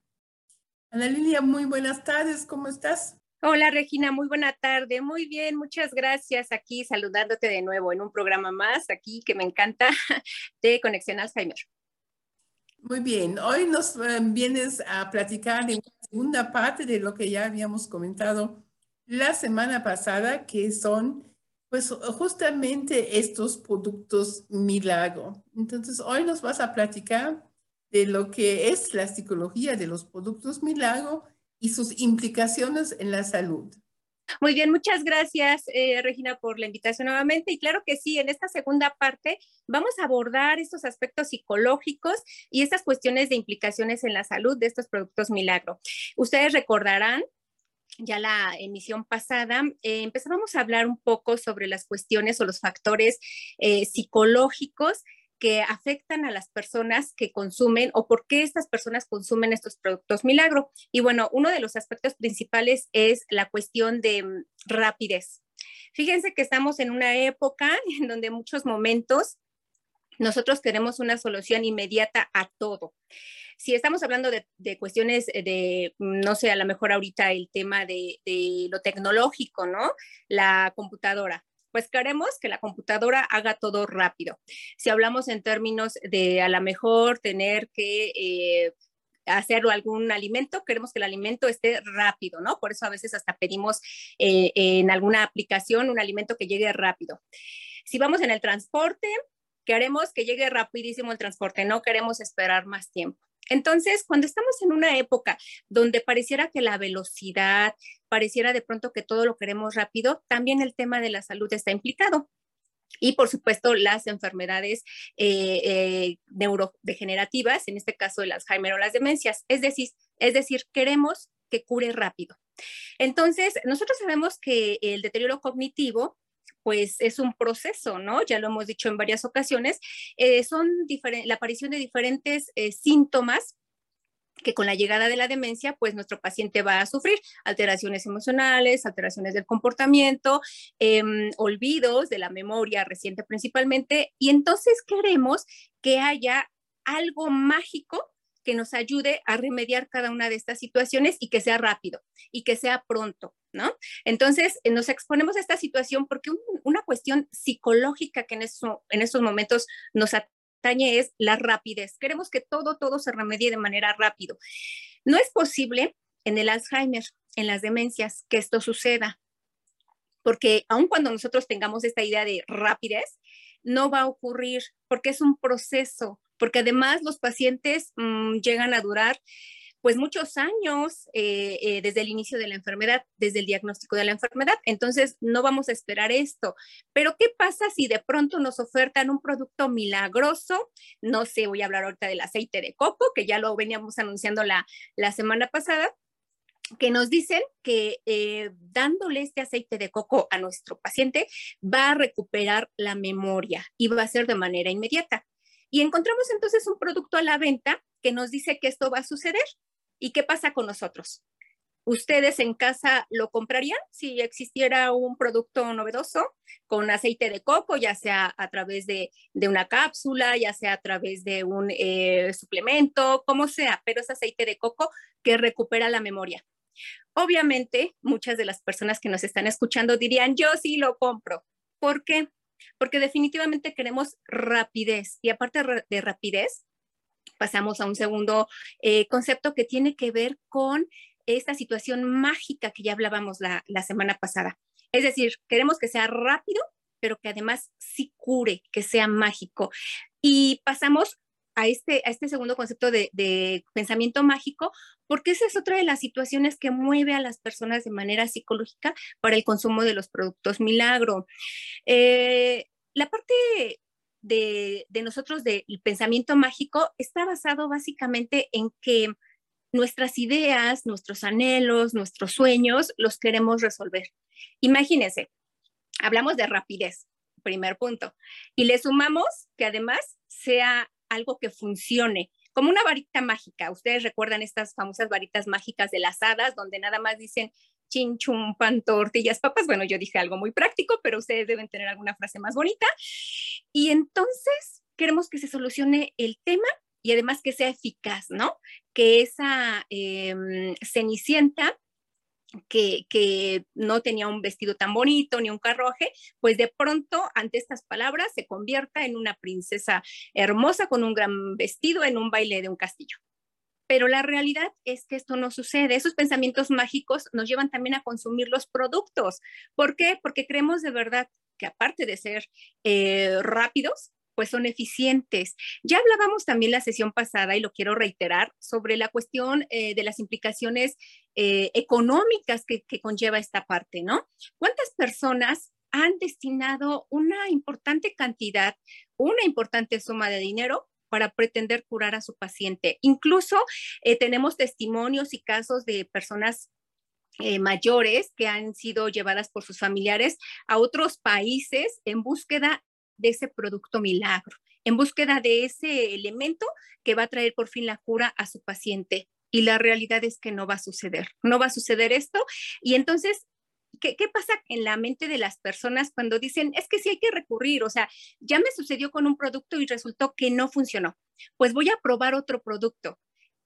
Ana Lilia, muy buenas tardes, ¿cómo estás? Hola Regina, muy buena tarde, muy bien, muchas gracias aquí saludándote de nuevo en un programa más aquí que me encanta de Conexión Alzheimer. Muy bien, hoy nos eh, vienes a platicar la segunda parte de lo que ya habíamos comentado la semana pasada, que son pues justamente estos productos milagro. Entonces, hoy nos vas a platicar de lo que es la psicología de los productos milagro y sus implicaciones en la salud. Muy bien, muchas gracias, eh, Regina, por la invitación nuevamente. Y claro que sí, en esta segunda parte vamos a abordar estos aspectos psicológicos y estas cuestiones de implicaciones en la salud de estos productos milagro. Ustedes recordarán ya la emisión pasada, eh, empezábamos a hablar un poco sobre las cuestiones o los factores eh, psicológicos que afectan a las personas que consumen o por qué estas personas consumen estos productos milagro. Y bueno, uno de los aspectos principales es la cuestión de mm, rapidez. Fíjense que estamos en una época en donde muchos momentos nosotros queremos una solución inmediata a todo. Si estamos hablando de, cuestiones de, no sé, a lo mejor ahorita el tema de lo tecnológico, ¿no? La computadora pues queremos que la computadora haga todo rápido. Si hablamos en términos de a lo mejor tener que eh, hacerlo algún alimento, queremos que el alimento esté rápido, ¿no? Por eso a veces hasta pedimos eh, en alguna aplicación un alimento que llegue rápido. Si vamos en el transporte, queremos que llegue rapidísimo el transporte, no queremos esperar más tiempo. Entonces, cuando estamos en una época donde pareciera que la velocidad, pareciera de pronto que todo lo queremos rápido, también el tema de la salud está implicado. Y por supuesto, las enfermedades eh, eh, neurodegenerativas, en este caso el Alzheimer o las demencias. Es decir, es decir, queremos que cure rápido. Entonces, nosotros sabemos que el deterioro cognitivo pues es un proceso, ¿no? Ya lo hemos dicho en varias ocasiones, eh, son la aparición de diferentes eh, síntomas que con la llegada de la demencia, pues nuestro paciente va a sufrir alteraciones emocionales, alteraciones del comportamiento, em, olvidos de la memoria reciente principalmente, y entonces queremos que haya algo mágico que nos ayude a remediar cada una de estas situaciones y que sea rápido y que sea pronto, ¿no? Entonces, eh, nos exponemos a esta situación porque una cuestión psicológica que en, estos momentos nos atañe es la rapidez. Queremos que todo, todo se remedie de manera rápido. No es posible en el Alzheimer, en las demencias, que esto suceda, porque aun cuando nosotros tengamos esta idea de rapidez, no va a ocurrir porque es un proceso, porque además los pacientes mm, llegan a durar pues muchos años eh, eh, desde el inicio de la enfermedad, desde el diagnóstico de la enfermedad. Entonces, no vamos a esperar esto. Pero, ¿qué pasa si de pronto nos ofertan un producto milagroso? No sé, voy a hablar ahorita del aceite de coco, que ya lo veníamos anunciando la, semana pasada que nos dicen que eh, dándole este aceite de coco a nuestro paciente va a recuperar la memoria y va a ser de manera inmediata. Y encontramos entonces un producto a la venta que nos dice que esto va a suceder. ¿Y qué pasa con nosotros? ¿Ustedes en casa lo comprarían si existiera un producto novedoso con aceite de coco, ya sea a través de, una cápsula, ya sea a través de un eh, suplemento, como sea, pero es aceite de coco que recupera la memoria? Obviamente, muchas de las personas que nos están escuchando dirían, yo sí lo compro. ¿Por qué? Porque definitivamente queremos rapidez y aparte de rapidez, pasamos a un segundo eh, concepto que tiene que ver con esta situación mágica que ya hablábamos la, semana pasada. Es decir, queremos que sea rápido, pero que además sí cure, que sea mágico. Y pasamos a este, a este segundo concepto de, pensamiento mágico, porque esa es otra de las situaciones que mueve a las personas de manera psicológica para el consumo de los productos milagro. Eh, la parte de, nosotros del pensamiento mágico está basado básicamente en que nuestras ideas, nuestros anhelos, nuestros sueños los queremos resolver. Imagínense, hablamos de rapidez, primer punto, y le sumamos que además sea algo que funcione, como una varita mágica. Ustedes recuerdan estas famosas varitas mágicas de las hadas, donde nada más dicen chinchum, pan, tortillas, papas. Bueno, yo dije algo muy práctico, pero ustedes deben tener alguna frase más bonita. Y entonces queremos que se solucione el tema y además que sea eficaz, ¿no? Que esa em, cenicienta que, no tenía un vestido tan bonito ni un carruaje, pues de pronto ante estas palabras se convierta en una princesa hermosa con un gran vestido en un baile de un castillo. Pero la realidad es que esto no sucede. Esos pensamientos mágicos nos llevan también a consumir los productos. ¿Por qué? Porque creemos de verdad que aparte de ser eh, rápidos, pues son eficientes. Ya hablábamos también la sesión pasada y lo quiero reiterar sobre la cuestión eh, de las implicaciones eh, económicas que, conlleva esta parte, ¿no? ¿Cuántas personas han destinado una importante cantidad, una importante suma de dinero para pretender curar a su paciente. Incluso eh, tenemos testimonios y casos de personas mayores que han sido llevadas por sus familiares a otros países en búsqueda de ese producto milagro, en búsqueda de ese elemento que va a traer por fin la cura a su paciente. Y la realidad es que no va a suceder, no va a suceder esto. Y entonces ¿Qué, pasa en la mente de las personas cuando dicen, es que sí hay que recurrir? O sea, ya me sucedió con un producto y resultó que no funcionó. Pues voy a probar otro producto.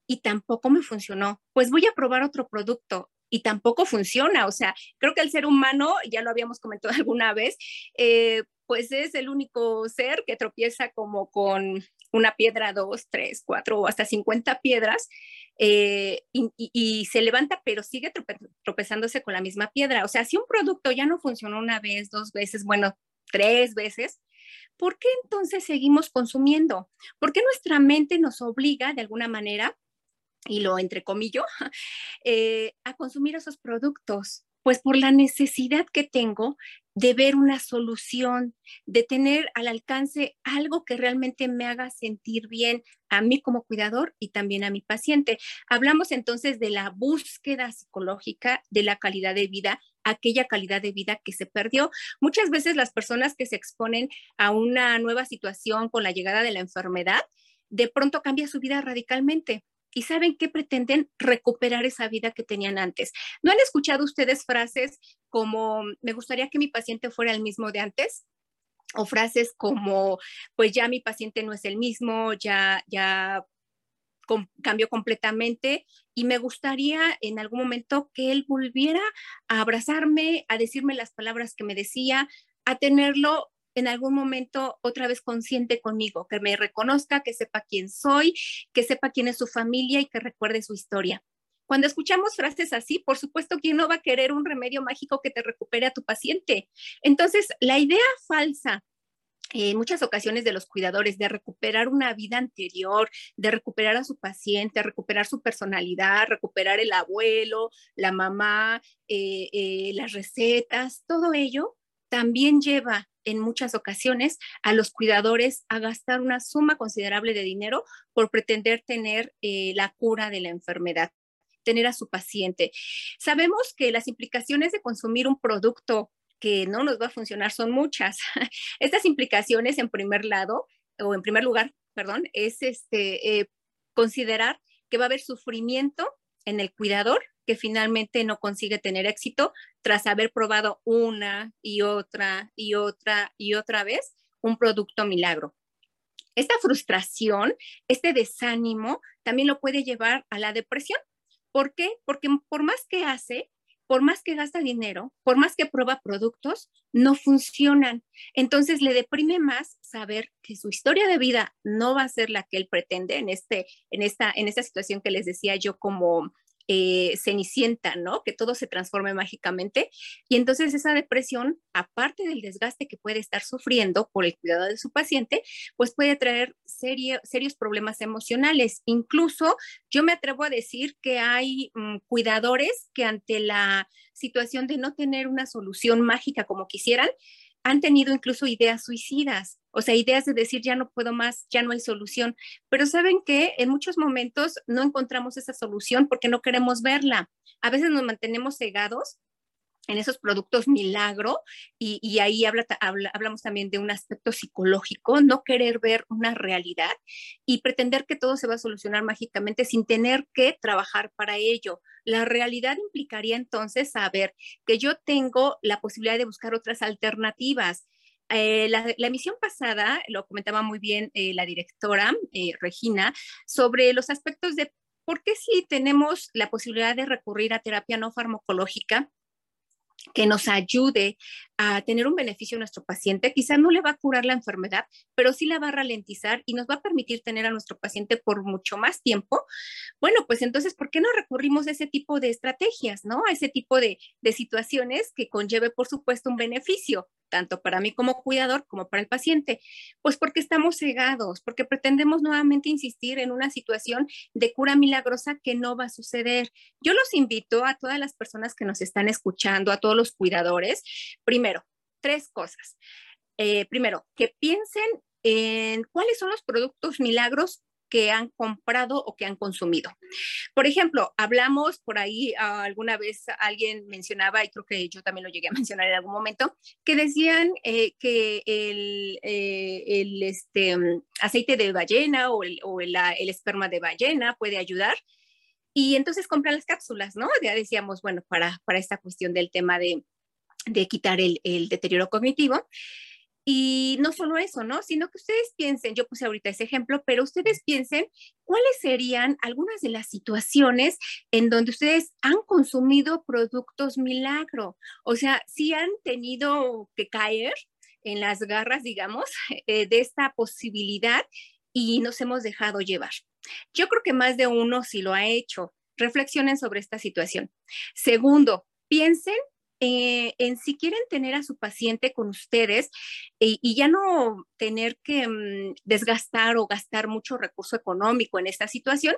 y tampoco me funcionó. Pues voy a probar otro producto y tampoco funciona. O sea, creo que el ser humano, ya lo habíamos comentado alguna vez, eh, pues es el único ser que tropieza como con una piedra, dos, tres, cuatro o hasta 50 piedras eh, y, se levanta, pero sigue tropezándose con la misma piedra. O sea, si un producto ya no funcionó una vez, dos veces, bueno, tres veces, ¿por qué entonces seguimos consumiendo? ¿Por qué nuestra mente nos obliga de alguna manera, y lo entrecomillo, eh, a consumir esos productos? Pues por la necesidad que tengo de ver una solución, de tener al alcance algo que realmente me haga sentir bien a mí como cuidador y también a mi paciente. Hablamos entonces de la búsqueda psicológica de la calidad de vida, aquella calidad de vida que se perdió. Muchas veces las personas que se exponen a una nueva situación con la llegada de la enfermedad, de pronto cambia su vida radicalmente y saben que pretenden recuperar esa vida que tenían antes. ¿No han escuchado ustedes frases como, me gustaría que mi paciente fuera el mismo de antes? O frases como, pues ya mi paciente no es el mismo, ya, ya cambió completamente y me gustaría en algún momento que él volviera a abrazarme, a decirme las palabras que me decía, a tenerlo en algún momento otra vez consciente conmigo, que me reconozca, que sepa quién soy, que sepa quién es su familia y que recuerde su historia. Cuando escuchamos frases así, por supuesto que uno va a querer un remedio mágico que te recupere a tu paciente. Entonces, la idea falsa en muchas ocasiones de los cuidadores de recuperar una vida anterior, de recuperar a su paciente, recuperar su personalidad, recuperar el abuelo, la mamá, eh, eh, las recetas, todo ello también lleva en muchas ocasiones a los cuidadores a gastar una suma considerable de dinero por pretender tener eh, la cura de la enfermedad tener a su paciente. Sabemos que las implicaciones de consumir un producto que no nos va a funcionar son muchas. Estas implicaciones, en primer lado, o en primer lugar, perdón, es este, eh, considerar que va a haber sufrimiento en el cuidador que finalmente no consigue tener éxito tras haber probado una y otra y otra y otra vez un producto milagro. Esta frustración, este desánimo, también lo puede llevar a la depresión. ¿Por qué? Porque por más que hace, por más que gasta dinero, por más que prueba productos, no funcionan. Entonces le deprime más saber que su historia de vida no va a ser la que él pretende en, este, en, esta, en esta situación que les decía yo como eh, cenicienta, ¿no? Que todo se transforme mágicamente. Y entonces esa depresión, aparte del desgaste que puede estar sufriendo por el cuidado de su paciente, pues puede traer serios problemas emocionales. Incluso yo me atrevo a decir que hay mm, cuidadores que ante la situación de no tener una solución mágica como quisieran, han tenido incluso ideas suicidas, o sea, ideas de decir ya no puedo más, ya no hay solución, pero saben que en muchos momentos no encontramos esa solución porque no queremos verla. A veces nos mantenemos cegados en esos productos milagro y, ahí hablamos también de un aspecto psicológico, no querer ver una realidad y pretender que todo se va a solucionar mágicamente sin tener que trabajar para ello. La realidad implicaría entonces saber que yo tengo la posibilidad de buscar otras alternativas. Eh, la, emisión pasada lo comentaba muy bien eh, la directora eh, Regina sobre los aspectos de por qué si tenemos la posibilidad de recurrir a terapia no farmacológica, que nos ayude a tener un beneficio a nuestro paciente. Quizá no le va a curar la enfermedad, pero sí la va a ralentizar y nos va a permitir tener a nuestro paciente por mucho más tiempo. Bueno, pues entonces, ¿por qué no recurrimos a ese tipo de estrategias, no? A ese tipo de situaciones que conlleve, por supuesto, un beneficio tanto para mí como cuidador como para el paciente? Pues porque estamos cegados, porque pretendemos nuevamente insistir en una situación de cura milagrosa que no va a suceder. Yo los invito a todas las personas que nos están escuchando, a todos los cuidadores, primero, tres cosas. Eh, primero, que piensen en cuáles son los productos milagros que han comprado o que han consumido. Por ejemplo, hablamos por ahí, ah, alguna vez alguien mencionaba, y creo que yo también lo llegué a mencionar en algún momento, que decían eh, que el, eh, el este, mm, aceite de ballena o, el, o el, el esperma de ballena puede ayudar. Y entonces compran las cápsulas, ¿no? Ya decíamos, bueno, para, para esta cuestión del tema de, de quitar el, el deterioro cognitivo. Y no solo eso, ¿no? Sino que ustedes piensen, yo puse ahorita ese ejemplo, pero ustedes piensen cuáles serían algunas de las situaciones en donde ustedes han consumido productos milagro. O sea, si han tenido que caer en las garras, digamos, eh, de esta posibilidad y nos hemos dejado llevar. Yo creo que más de uno sí lo ha hecho. Reflexionen sobre esta situación. Segundo, piensen eh, en si quieren tener a su paciente con ustedes y ya no tener que mm, desgastar o gastar mucho recurso económico en esta situación,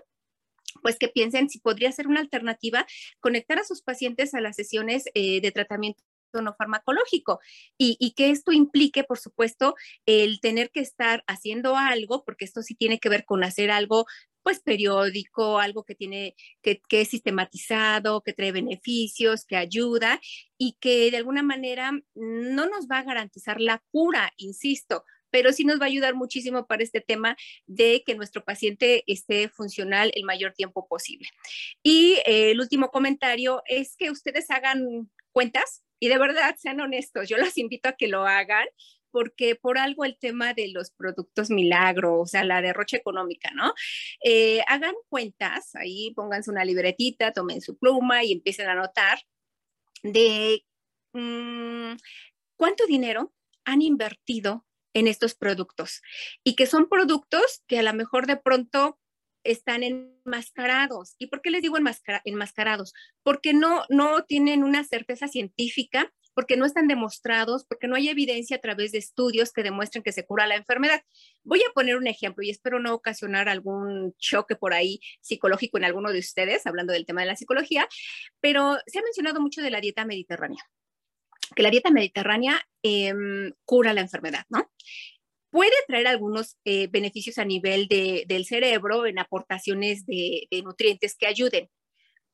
pues que piensen si podría ser una alternativa conectar a sus pacientes a las sesiones eh, de tratamiento no farmacológico y, que esto implique, por supuesto, el tener que estar haciendo algo, porque esto sí tiene que ver con hacer algo pues periódico, algo que tiene, que, que, es sistematizado, que trae beneficios, que ayuda y que de alguna manera no nos va a garantizar la cura, insisto, pero sí nos va a ayudar muchísimo para este tema de que nuestro paciente esté funcional el mayor tiempo posible. Y eh, el último comentario es que ustedes hagan cuentas y de verdad sean honestos. Yo los invito a que lo hagan porque por algo el tema de los productos milagro, o sea, la derrocha económica, ¿no? Eh, hagan cuentas, ahí pónganse una libretita, tomen su pluma y empiecen a anotar de mm, cuánto dinero han invertido en estos productos y que son productos que a lo mejor de pronto están enmascarados. ¿Y por qué les digo enmascarados? Porque no, no tienen una certeza científica porque no están demostrados, porque no hay evidencia a través de estudios que demuestren que se cura la enfermedad. Voy a poner un ejemplo y espero no ocasionar algún choque por ahí psicológico en alguno de ustedes, hablando del tema de la psicología, pero se ha mencionado mucho de la dieta mediterránea, que la dieta mediterránea em, cura la enfermedad, ¿no? puede traer algunos eh, beneficios a nivel del cerebro en aportaciones de, nutrientes que ayuden,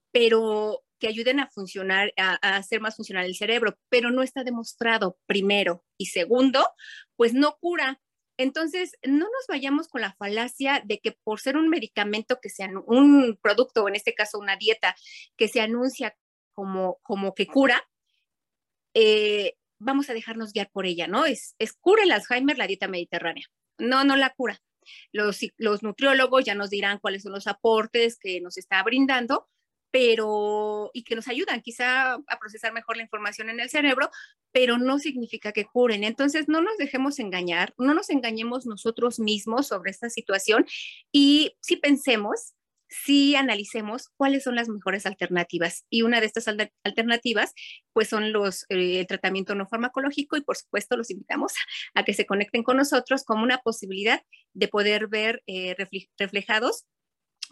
pero que ayuden a funcionar, a, hacer más funcional el cerebro, pero no está demostrado, primero. Y segundo, pues no cura. Entonces, no nos vayamos con la falacia de que por ser un medicamento que sea un producto, o en este caso una dieta, que se anuncia como, como que cura, eh, vamos a dejarnos guiar por ella, ¿no? Es, es cura el Alzheimer la dieta mediterránea. No, no la cura. Los, los nutriólogos ya nos dirán cuáles son los aportes que nos está brindando, pero y que nos ayudan quizá a procesar mejor la información en el cerebro, pero no significa que curen. Entonces, no nos dejemos engañar, no nos engañemos nosotros mismos sobre esta situación y si pensemos, si analicemos cuáles son las mejores alternativas. Y una de estas alternativas, pues son los, eh, el tratamiento no farmacológico y por supuesto los invitamos a que se conecten con nosotros como una posibilidad de poder ver eh, reflejados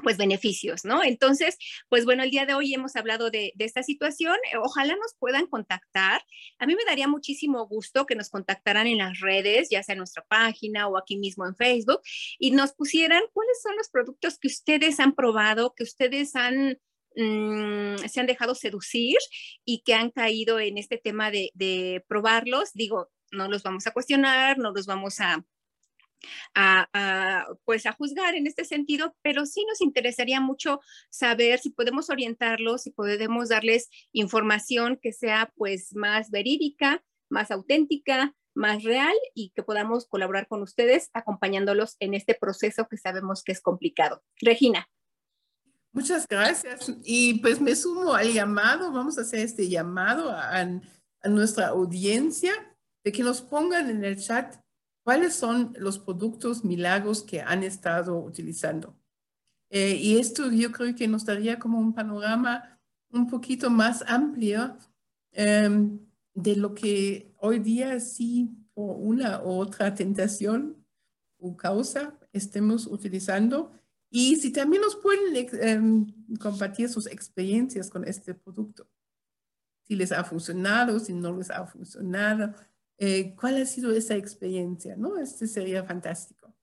pues beneficios, ¿no? Entonces, pues bueno, el día de hoy hemos hablado de, esta situación. Ojalá nos puedan contactar. A mí me daría muchísimo gusto que nos contactaran en las redes, ya sea en nuestra página o aquí mismo en Facebook, y nos pusieran cuáles son los productos que ustedes han probado, que ustedes han mm, se han dejado seducir y que han caído en este tema de probarlos. Digo, no los vamos a cuestionar, no los vamos a, a, pues a juzgar en este sentido, pero sí nos interesaría mucho saber si podemos orientarlos, si podemos darles información que sea pues más verídica, más auténtica, más real y que podamos colaborar con ustedes acompañándolos en este proceso que sabemos que es complicado. Regina. Muchas gracias. Y pues me sumo al llamado, vamos a hacer este llamado a, a nuestra audiencia de que nos pongan en el chat ¿Cuáles son los productos milagros que han estado utilizando? Eh, y esto yo creo que nos daría como un panorama un poquito más amplio em, de lo que hoy día sí por una u otra tentación o causa estemos utilizando. Y si también nos pueden em, compartir sus experiencias con este producto. Si les ha funcionado, si no les ha funcionado, eh, cuál ha sido esa experiencia, ¿no? Este sería fantástico.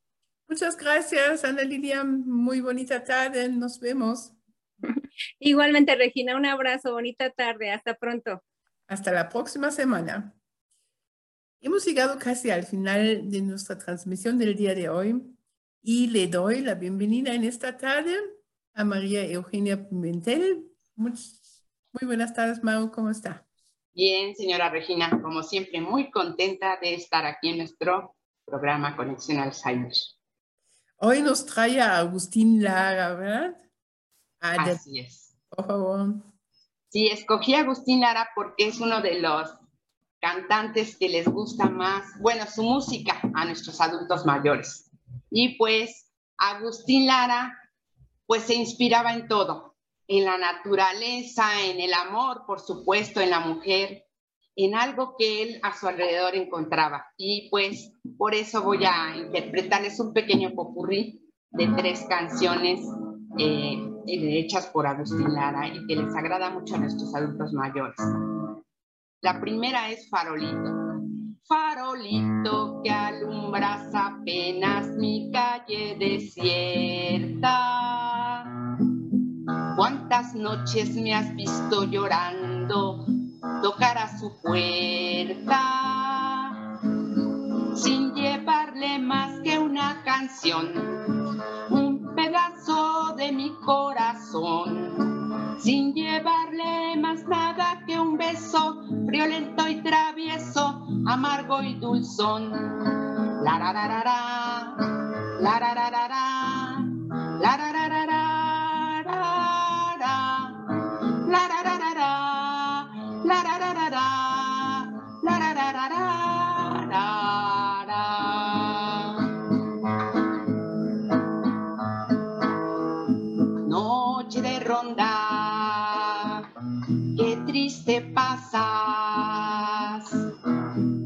Muchas gracias, Ana Lilia. Muy bonita tarde. Nos vemos. Igualmente, Regina, un abrazo. Bonita tarde. Hasta pronto. Hasta la próxima semana. Hemos llegado casi al final de nuestra transmisión del día de hoy y le doy la bienvenida en esta tarde a María Eugenia Pimentel. Muy, muy buenas tardes, Mau. ¿Cómo está? Bien, señora Regina, como siempre, muy contenta de estar aquí en nuestro programa Conexión Alzheimer. Hoy nos trae a Agustín Lara, ¿verdad? Así es. Por favor. Sí, escogí a Agustín Lara porque es uno de los cantantes que les gusta más, bueno, su música a nuestros adultos mayores. Y pues Agustín Lara, pues se inspiraba en todo, en la naturaleza, en el amor, por supuesto, en la mujer, en algo que él a su alrededor encontraba. Y pues por eso voy a interpretarles un pequeño popurrí de tres canciones eh, hechas por Agustín Lara y que les agrada mucho a nuestros adultos mayores. La primera es Farolito. Farolito que alumbras apenas mi calle desierta. ¿Cuántas noches me has visto llorando tocar a su puerta? Sin llevarle más que una canción, un pedazo de mi corazón. Sin llevarle más nada que un beso, friolento y travieso, amargo y dulzón. La ra ra ra ra, la ra ra ra ra, la ra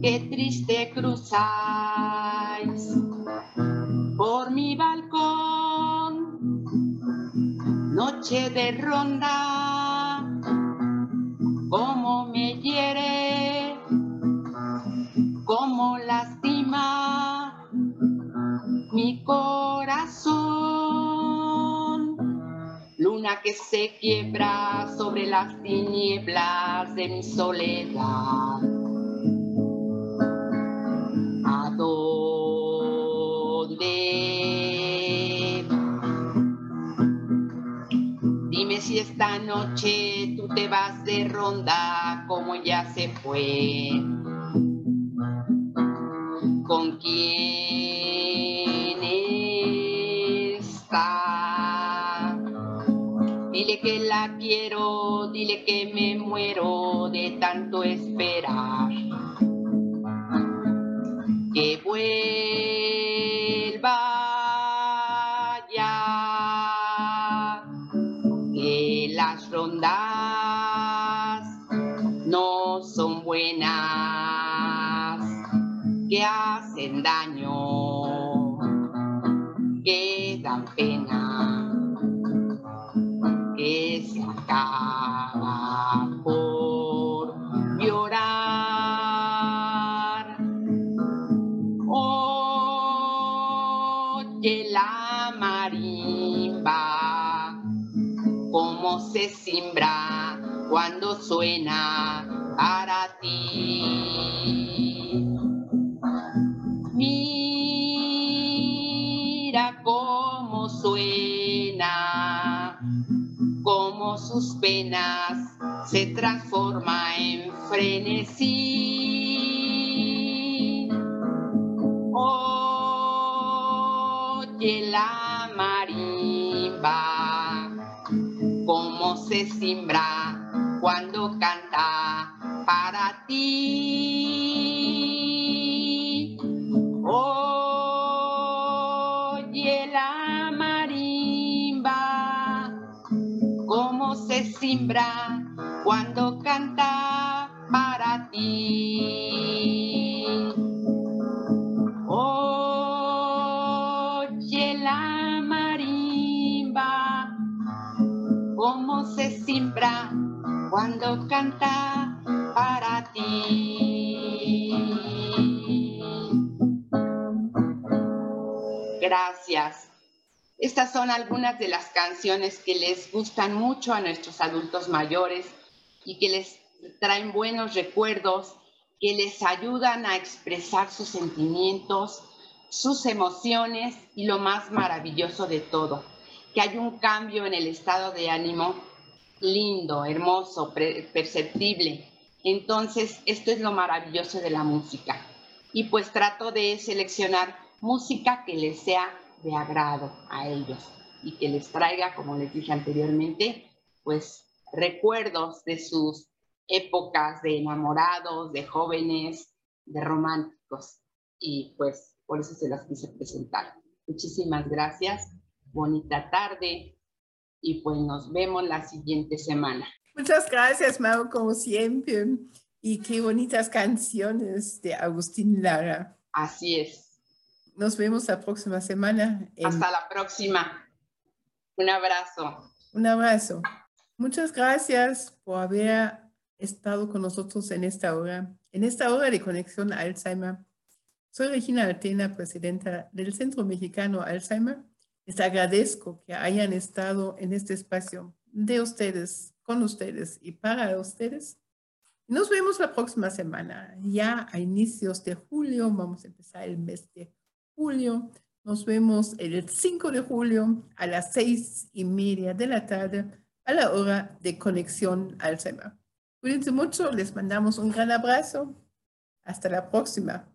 qué triste cruzáis por mi balcón, noche de ronda, que se quiebra sobre las tinieblas de mi soledad. ¿A dónde? Dime si esta noche tú te vas de ronda como ya se fue. ¿Con quién está? Dile que la quiero, dile que me muero de tanto esperar. Que vuelva suena para ti. Mira cómo suena como sus penas se transforma en frenesí. Oye la marimba, como se simbra cuando canta para ti. Oye la se simbra cuando canta para ti. Oye la marimba, cómo se simbra cuando canta para ti. Gracias. Estas son algunas de las canciones que les gustan mucho a nuestros adultos mayores y que les traen buenos recuerdos, que les ayudan a expresar sus sentimientos, sus emociones y lo más maravilloso de todo, que hay un cambio en el estado de ánimo lindo, hermoso, perceptible Entonces, esto es lo maravilloso de la música. Y pues trato de seleccionar música que les sea de agrado a ellos y que les traiga, como les dije anteriormente, pues recuerdos de sus épocas de enamorados, de jóvenes, de románticos. Y pues por eso se las quise presentar. Muchísimas gracias, bonita tarde y pues nos vemos la siguiente semana. Muchas gracias, Mau, como siempre. Y qué bonitas canciones de Agustín Lara. Así es. Nos vemos la próxima semana. Hasta la próxima. Un abrazo. Un abrazo. Muchas gracias por haber estado con nosotros en esta hora, en esta hora de conexión Alzheimer. Soy Regina Altena, presidenta del Centro Mexicano Alzheimer. Les agradezco que hayan estado en este espacio de ustedes, con ustedes y para ustedes. Nos vemos la próxima semana, ya a inicios de julio, vamos a empezar el mes de julio. Nos vemos el 5 de julio a las seis y media de la tarde a la hora de conexión Alzheimer. Cuídense mucho, les mandamos un gran abrazo. Hasta la próxima.